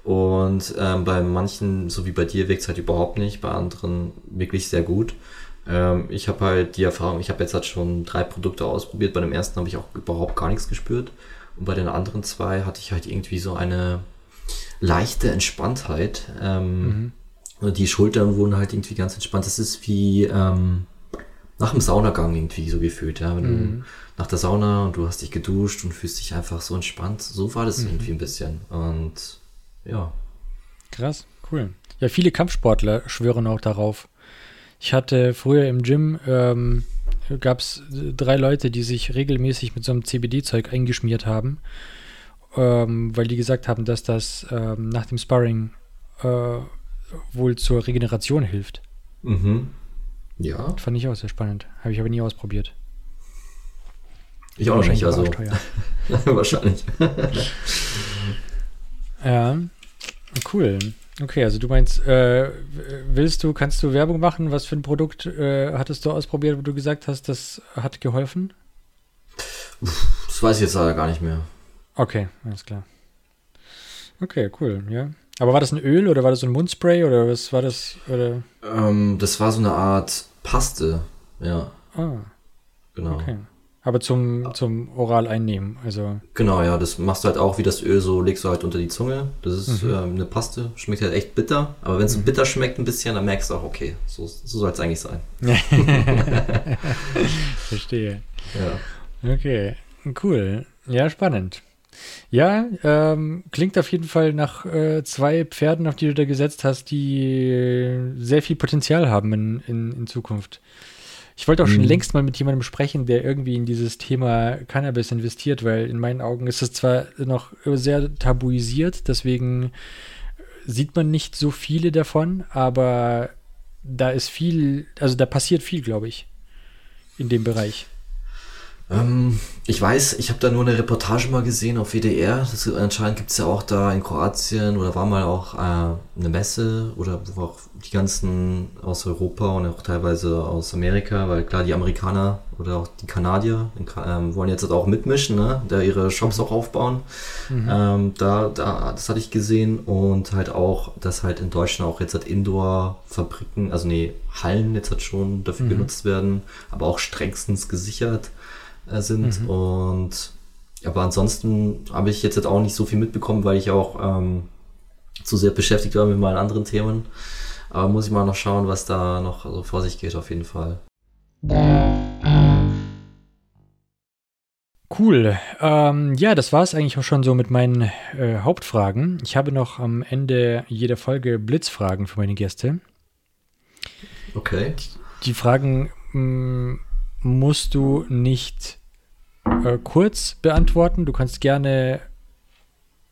Und ähm, bei manchen, so wie bei dir, wirkt es halt überhaupt nicht, bei anderen wirklich sehr gut. Ähm, ich habe halt die Erfahrung, ich habe jetzt halt schon drei Produkte ausprobiert. Bei dem ersten habe ich auch überhaupt gar nichts gespürt. Und bei den anderen zwei hatte ich halt irgendwie so eine leichte Entspanntheit. Ähm, mhm. Die Schultern wurden halt irgendwie ganz entspannt. Das ist wie ähm, nach dem Saunagang irgendwie so gefühlt. Ja? Wenn mhm. du nach der Sauna und du hast dich geduscht und fühlst dich einfach so entspannt. So war das mhm. irgendwie ein bisschen. Und ja. Krass, cool. Ja, viele Kampfsportler schwören auch darauf. Ich hatte früher im Gym, ähm, gab es drei Leute, die sich regelmäßig mit so einem CBD-Zeug eingeschmiert haben ähm, weil die gesagt haben, dass das ähm, nach dem Sparring äh, wohl zur Regeneration hilft. Mhm. Ja. Das fand ich auch sehr spannend. Habe ich aber nie ausprobiert. Ich auch noch nicht, also. wahrscheinlich. ja, cool. Okay, also du meinst, äh, willst du, kannst du Werbung machen? Was für ein Produkt äh, hattest du ausprobiert, wo du gesagt hast, das hat geholfen? Das weiß ich jetzt leider gar nicht mehr. Okay, alles klar. Okay, cool, ja. Aber war das ein Öl oder war das so ein Mundspray oder was war das? Oder? Ähm, das war so eine Art Paste, ja. Ah. Genau. Okay. Aber zum, zum oral einnehmen, also. Genau, ja, das machst du halt auch wie das Öl, so legst du halt unter die Zunge. Das ist mhm. ähm, eine Paste, schmeckt halt echt bitter. Aber wenn es mhm. bitter schmeckt ein bisschen, dann merkst du auch, okay, so, so soll es eigentlich sein. Verstehe. Ja. Okay, cool. Ja, spannend. Ja, ähm, klingt auf jeden Fall nach äh, zwei Pferden, auf die du da gesetzt hast, die sehr viel Potenzial haben in, in, in Zukunft. Ich wollte auch mhm. schon längst mal mit jemandem sprechen, der irgendwie in dieses Thema Cannabis investiert, weil in meinen Augen ist es zwar noch sehr tabuisiert, deswegen sieht man nicht so viele davon, aber da ist viel, also da passiert viel, glaube ich, in dem Bereich. Ähm, ich weiß, ich habe da nur eine Reportage mal gesehen auf WDR. Das, anscheinend gibt es ja auch da in Kroatien oder war mal auch äh, eine Messe oder wo auch die ganzen aus Europa und auch teilweise aus Amerika, weil klar, die Amerikaner oder auch die Kanadier ähm, wollen jetzt auch mitmischen, ne? da ihre Shops auch aufbauen. Mhm. Ähm, da, da, das hatte ich gesehen und halt auch, dass halt in Deutschland auch jetzt halt Indoor-Fabriken, also nee, Hallen jetzt halt schon dafür mhm. genutzt werden, aber auch strengstens gesichert sind. Mhm. Und aber ansonsten habe ich jetzt halt auch nicht so viel mitbekommen, weil ich auch ähm, zu sehr beschäftigt war mit meinen anderen Themen. Aber muss ich mal noch schauen, was da noch so vor sich geht, auf jeden Fall. Cool. Ähm, ja, das war es eigentlich auch schon so mit meinen äh, Hauptfragen. Ich habe noch am Ende jeder Folge Blitzfragen für meine Gäste. Okay. Die, die Fragen mh, mm, musst du nicht äh, kurz beantworten. Du kannst gerne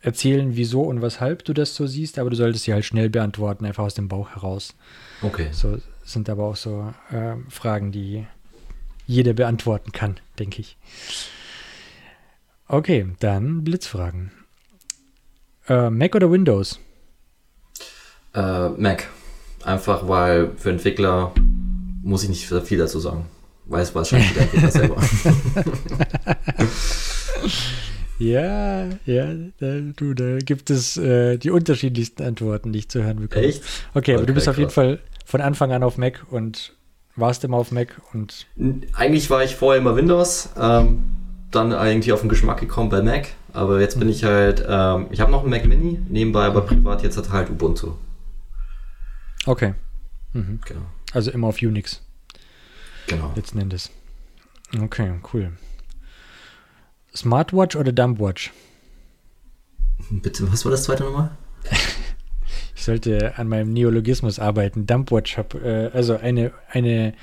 erzählen, wieso und weshalb du das so siehst, aber du solltest sie halt schnell beantworten, einfach aus dem Bauch heraus. Okay. So sind aber auch so äh, Fragen, die jeder beantworten kann, denke ich. Okay, dann Blitzfragen. Äh, Mac oder Windows? Äh, Mac. Einfach weil für Entwickler muss ich nicht viel dazu sagen weiß wahrscheinlich der Entwickler selber. ja, ja, da, du, da gibt es äh, die unterschiedlichsten Antworten, die ich zu hören bekomme. Echt? Okay, aber du bist auf jeden Fall von Anfang an auf Mac und warst immer auf Mac und. Eigentlich war ich vorher immer Windows, ähm, dann eigentlich auf den Geschmack gekommen bei Mac, aber jetzt bin mhm. ich halt, ähm, ich habe noch einen Mac Mini, nebenbei aber privat jetzt hat halt Ubuntu. Okay. Mhm. Genau. Also immer auf Unix. Genau. Letzten Endes. Okay, cool. Smartwatch oder Dumpwatch? Bitte, was war das zweite nochmal? ich sollte an meinem Neologismus arbeiten. Dumpwatch, hab, äh, also eine, eine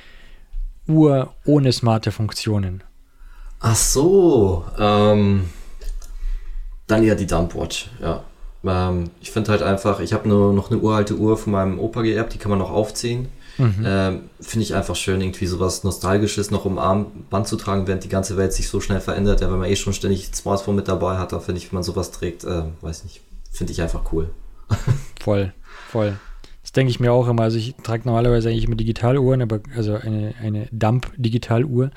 Uhr ohne smarte Funktionen. Ach so, ähm, dann ja die Dumpwatch, ja. Ähm, ich finde halt einfach, ich habe nur noch eine uralte Uhr von meinem Opa geerbt, die kann man noch aufziehen. Mhm. Ähm, Finde ich einfach schön, irgendwie sowas Nostalgisches noch um Armband zu tragen, während die ganze Welt sich so schnell verändert. Ja, wenn man eh schon ständig Smartphone mit dabei hat, da finde ich, wenn man sowas trägt, äh, weiß nicht, finde ich einfach cool. voll, voll. Das denke ich mir auch immer. Also ich trage normalerweise eigentlich immer Digitaluhren, aber also eine, eine Dump-Digitaluhr.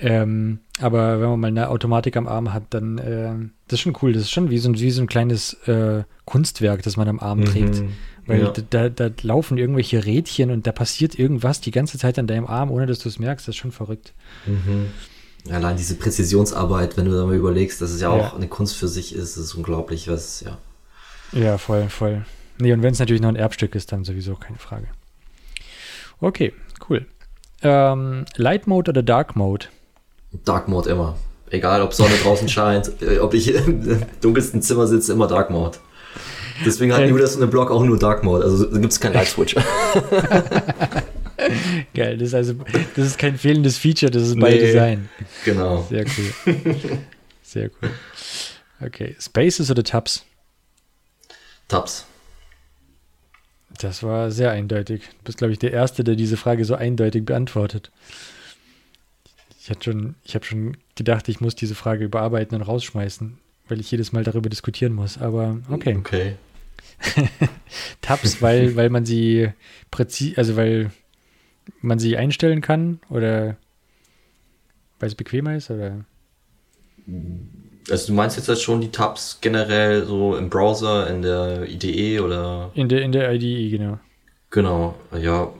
Ähm, aber wenn man mal eine Automatik am Arm hat, dann äh, das ist schon cool. Das ist schon wie so, wie so ein kleines äh, Kunstwerk, das man am Arm mhm. Weil ja. da, da, laufen irgendwelche Rädchen und da passiert irgendwas die ganze Zeit an deinem Arm, ohne dass du es merkst. Das ist schon verrückt. Mhm. Allein diese Präzisionsarbeit, wenn du da mal überlegst, dass es ja, ja. auch eine Kunst für sich ist, ist unglaublich, was, ja. Ja, voll, voll. Nee, und wenn es natürlich noch ein Erbstück ist, dann sowieso keine Frage. Okay, cool. Ähm, Light Mode oder Dark Mode? Dark Mode immer. Egal, ob Sonne draußen scheint, äh, ob ich im dunkelsten Zimmer sitze, immer Dark Mode. Deswegen hat New in dem Blog auch nur Dark Mode, also gibt es keinen Light Switch. Geil, das ist also das ist kein fehlendes Feature, das ist nee, bei Design. Genau. Sehr cool. Sehr cool. Okay, Spaces oder Tabs? Tabs. Das war sehr eindeutig. Du bist, glaube ich, der Erste, der diese Frage so eindeutig beantwortet. Ich, ich habe schon gedacht, ich muss diese Frage überarbeiten und rausschmeißen, weil ich jedes Mal darüber diskutieren muss. Aber okay. Okay. Tabs, weil, weil man sie präzise, also weil man sie einstellen kann oder weil es bequemer ist oder? Also du meinst jetzt halt schon die Tabs generell so im Browser, in der IDE oder? In der, in der IDE, genau. Genau, ja.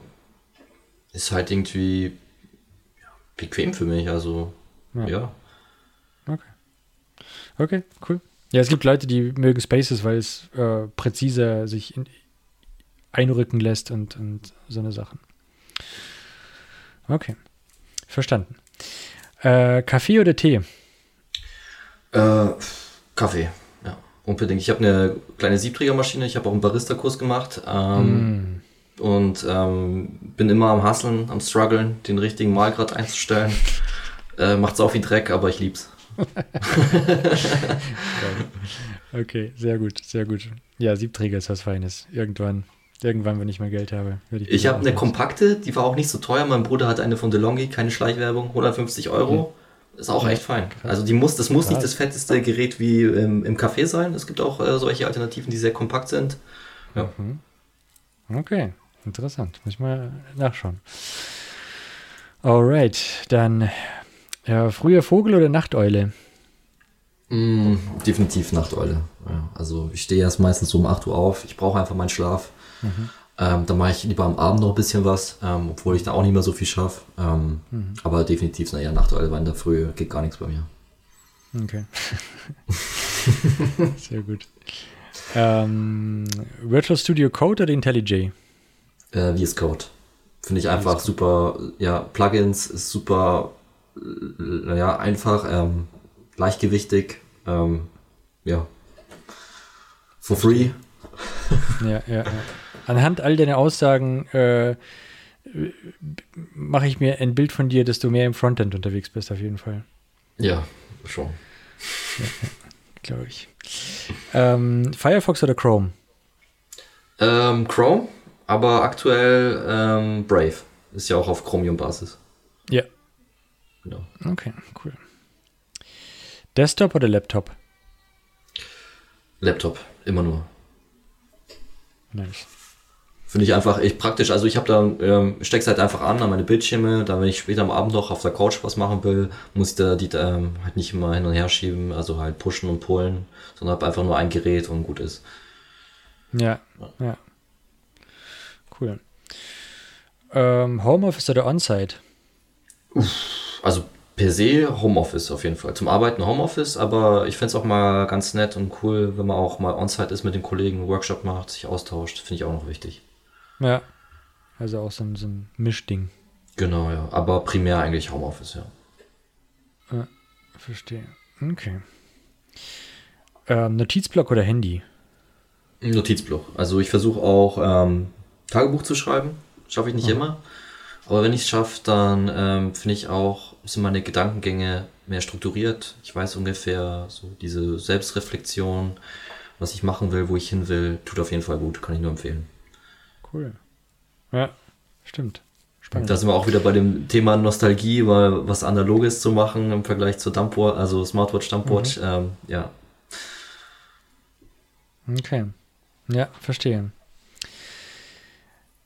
Ist halt irgendwie bequem für mich, also ja. ja. Okay. Okay, cool. Ja, es gibt Leute, die mögen Spaces, weil es äh, präziser sich in, einrücken lässt und, und so eine Sachen. Okay, verstanden. Äh, Kaffee oder Tee? Äh, Kaffee, ja, unbedingt. Ich habe eine kleine Siebträgermaschine, ich habe auch einen Barista-Kurs gemacht ähm, mm. und ähm, bin immer am Hasseln, am Struggeln, den richtigen Mahlgrad einzustellen. äh, macht auch wie Dreck, aber ich lieb's. okay, sehr gut, sehr gut. Ja, Siebträger ist was Feines. Irgendwann Irgendwann, wenn ich mal Geld habe. Ich, ich habe eine kompakte, die war auch nicht so teuer. Mein Bruder hat eine von DeLonghi, keine Schleichwerbung, 150 Euro. Mhm. Ist auch echt fein. Krass. Also die muss, das muss Krass. nicht das fetteste Gerät wie im, im Café sein. Es gibt auch äh, solche Alternativen, die sehr kompakt sind. Ja. Mhm. Okay, interessant. Muss ich mal nachschauen. Alright, dann ja, früher Vogel oder Nachteule? Mm, definitiv Nachteule. Ja, also ich stehe erst meistens so um 8 Uhr auf. Ich brauche einfach meinen Schlaf. Mhm. Ähm, dann mache ich lieber am Abend noch ein bisschen was, ähm, obwohl ich da auch nicht mehr so viel schaffe. Ähm, mhm. Aber definitiv eher Nachteule, weil in der Früh geht gar nichts bei mir. Okay. Sehr gut. Ähm, Virtual Studio Code oder IntelliJ? Äh, VS Code. Finde ich einfach super. Ja, Plugins ist super, ja, einfach, ähm, leichtgewichtig, ähm, ja, for free. Ja, ja, ja. Anhand all deiner Aussagen äh, mache ich mir ein Bild von dir, dass du mehr im Frontend unterwegs bist, auf jeden Fall. Ja, schon. Ja, ja, Glaube ich. Ähm, Firefox oder Chrome? Ähm, Chrome, aber aktuell ähm, Brave. Ist ja auch auf Chromium-Basis. Genau. Okay, cool. Desktop oder Laptop? Laptop, immer nur. Nice. Finde ich einfach echt praktisch. Also ich habe da, ähm, steck's halt einfach an an meine Bildschirme. Da wenn ich später am Abend noch auf der Couch was machen will, muss ich da die ähm, halt nicht immer hin und her schieben, also halt pushen und pullen, sondern habe einfach nur ein Gerät und gut ist. Ja, ja. ja. Cool. Ähm, Homeoffice oder On-Site? Also per se Homeoffice auf jeden Fall. Zum Arbeiten Homeoffice, aber ich fände es auch mal ganz nett und cool, wenn man auch mal on-site ist mit den Kollegen, Workshop macht, sich austauscht. Finde ich auch noch wichtig. Ja. Also auch so ein, so ein Mischding. Genau, ja. Aber primär eigentlich Homeoffice, ja. ja verstehe. Okay. Ähm, Notizblock oder Handy? Notizblock. Also ich versuche auch ähm, Tagebuch zu schreiben. Schaffe ich nicht mhm. immer. Aber wenn ich es schaffe, dann ähm, finde ich auch, sind meine Gedankengänge mehr strukturiert. Ich weiß ungefähr so diese Selbstreflexion, was ich machen will, wo ich hin will, tut auf jeden Fall gut, kann ich nur empfehlen. Cool. Ja, stimmt. Spannend. Da sind wir auch wieder bei dem Thema Nostalgie, weil was Analoges zu machen im Vergleich zur Dumpwatch, also Smartwatch, Dumpwatch, mhm. ähm, ja. Okay. Ja, verstehe.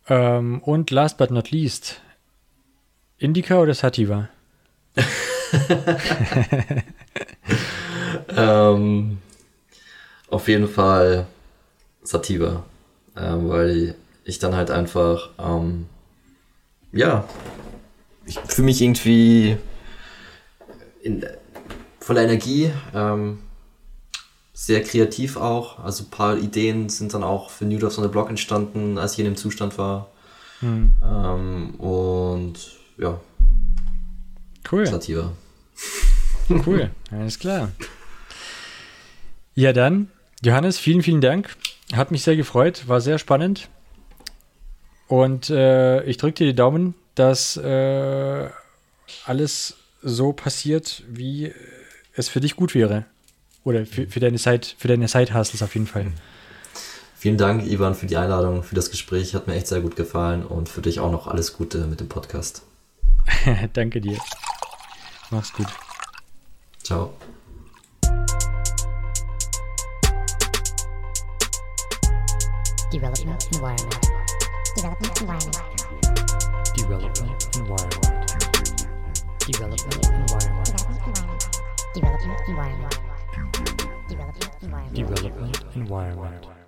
Ähm, und last but not least, Indica oder Sativa? ähm, auf jeden Fall Sativa, ähm, weil ich dann halt einfach, ähm, ja, ich fühle mich irgendwie in, voller Energie, ähm, sehr kreativ auch. Also ein paar Ideen sind dann auch für New Doves on the Block entstanden, als ich in dem Zustand war. Hm. Ähm, und ja. Cool. Sativa. Cool, alles klar. Ja, dann, Johannes, vielen, vielen Dank. Hat mich sehr gefreut, war sehr spannend. Und äh, ich drücke dir die Daumen, dass äh, alles so passiert, wie es für dich gut wäre. Oder für, für deine Side, für deine Side-Hustles auf jeden Fall. Vielen Dank, Ivan, für die Einladung, für das Gespräch. Hat mir echt sehr gut gefallen und für dich auch noch alles Gute mit dem Podcast. Danke dir. Mach's gut. Ciao. Development environment. Development environment. Development environment. Development environment. Development environment. Development environment. Development environment.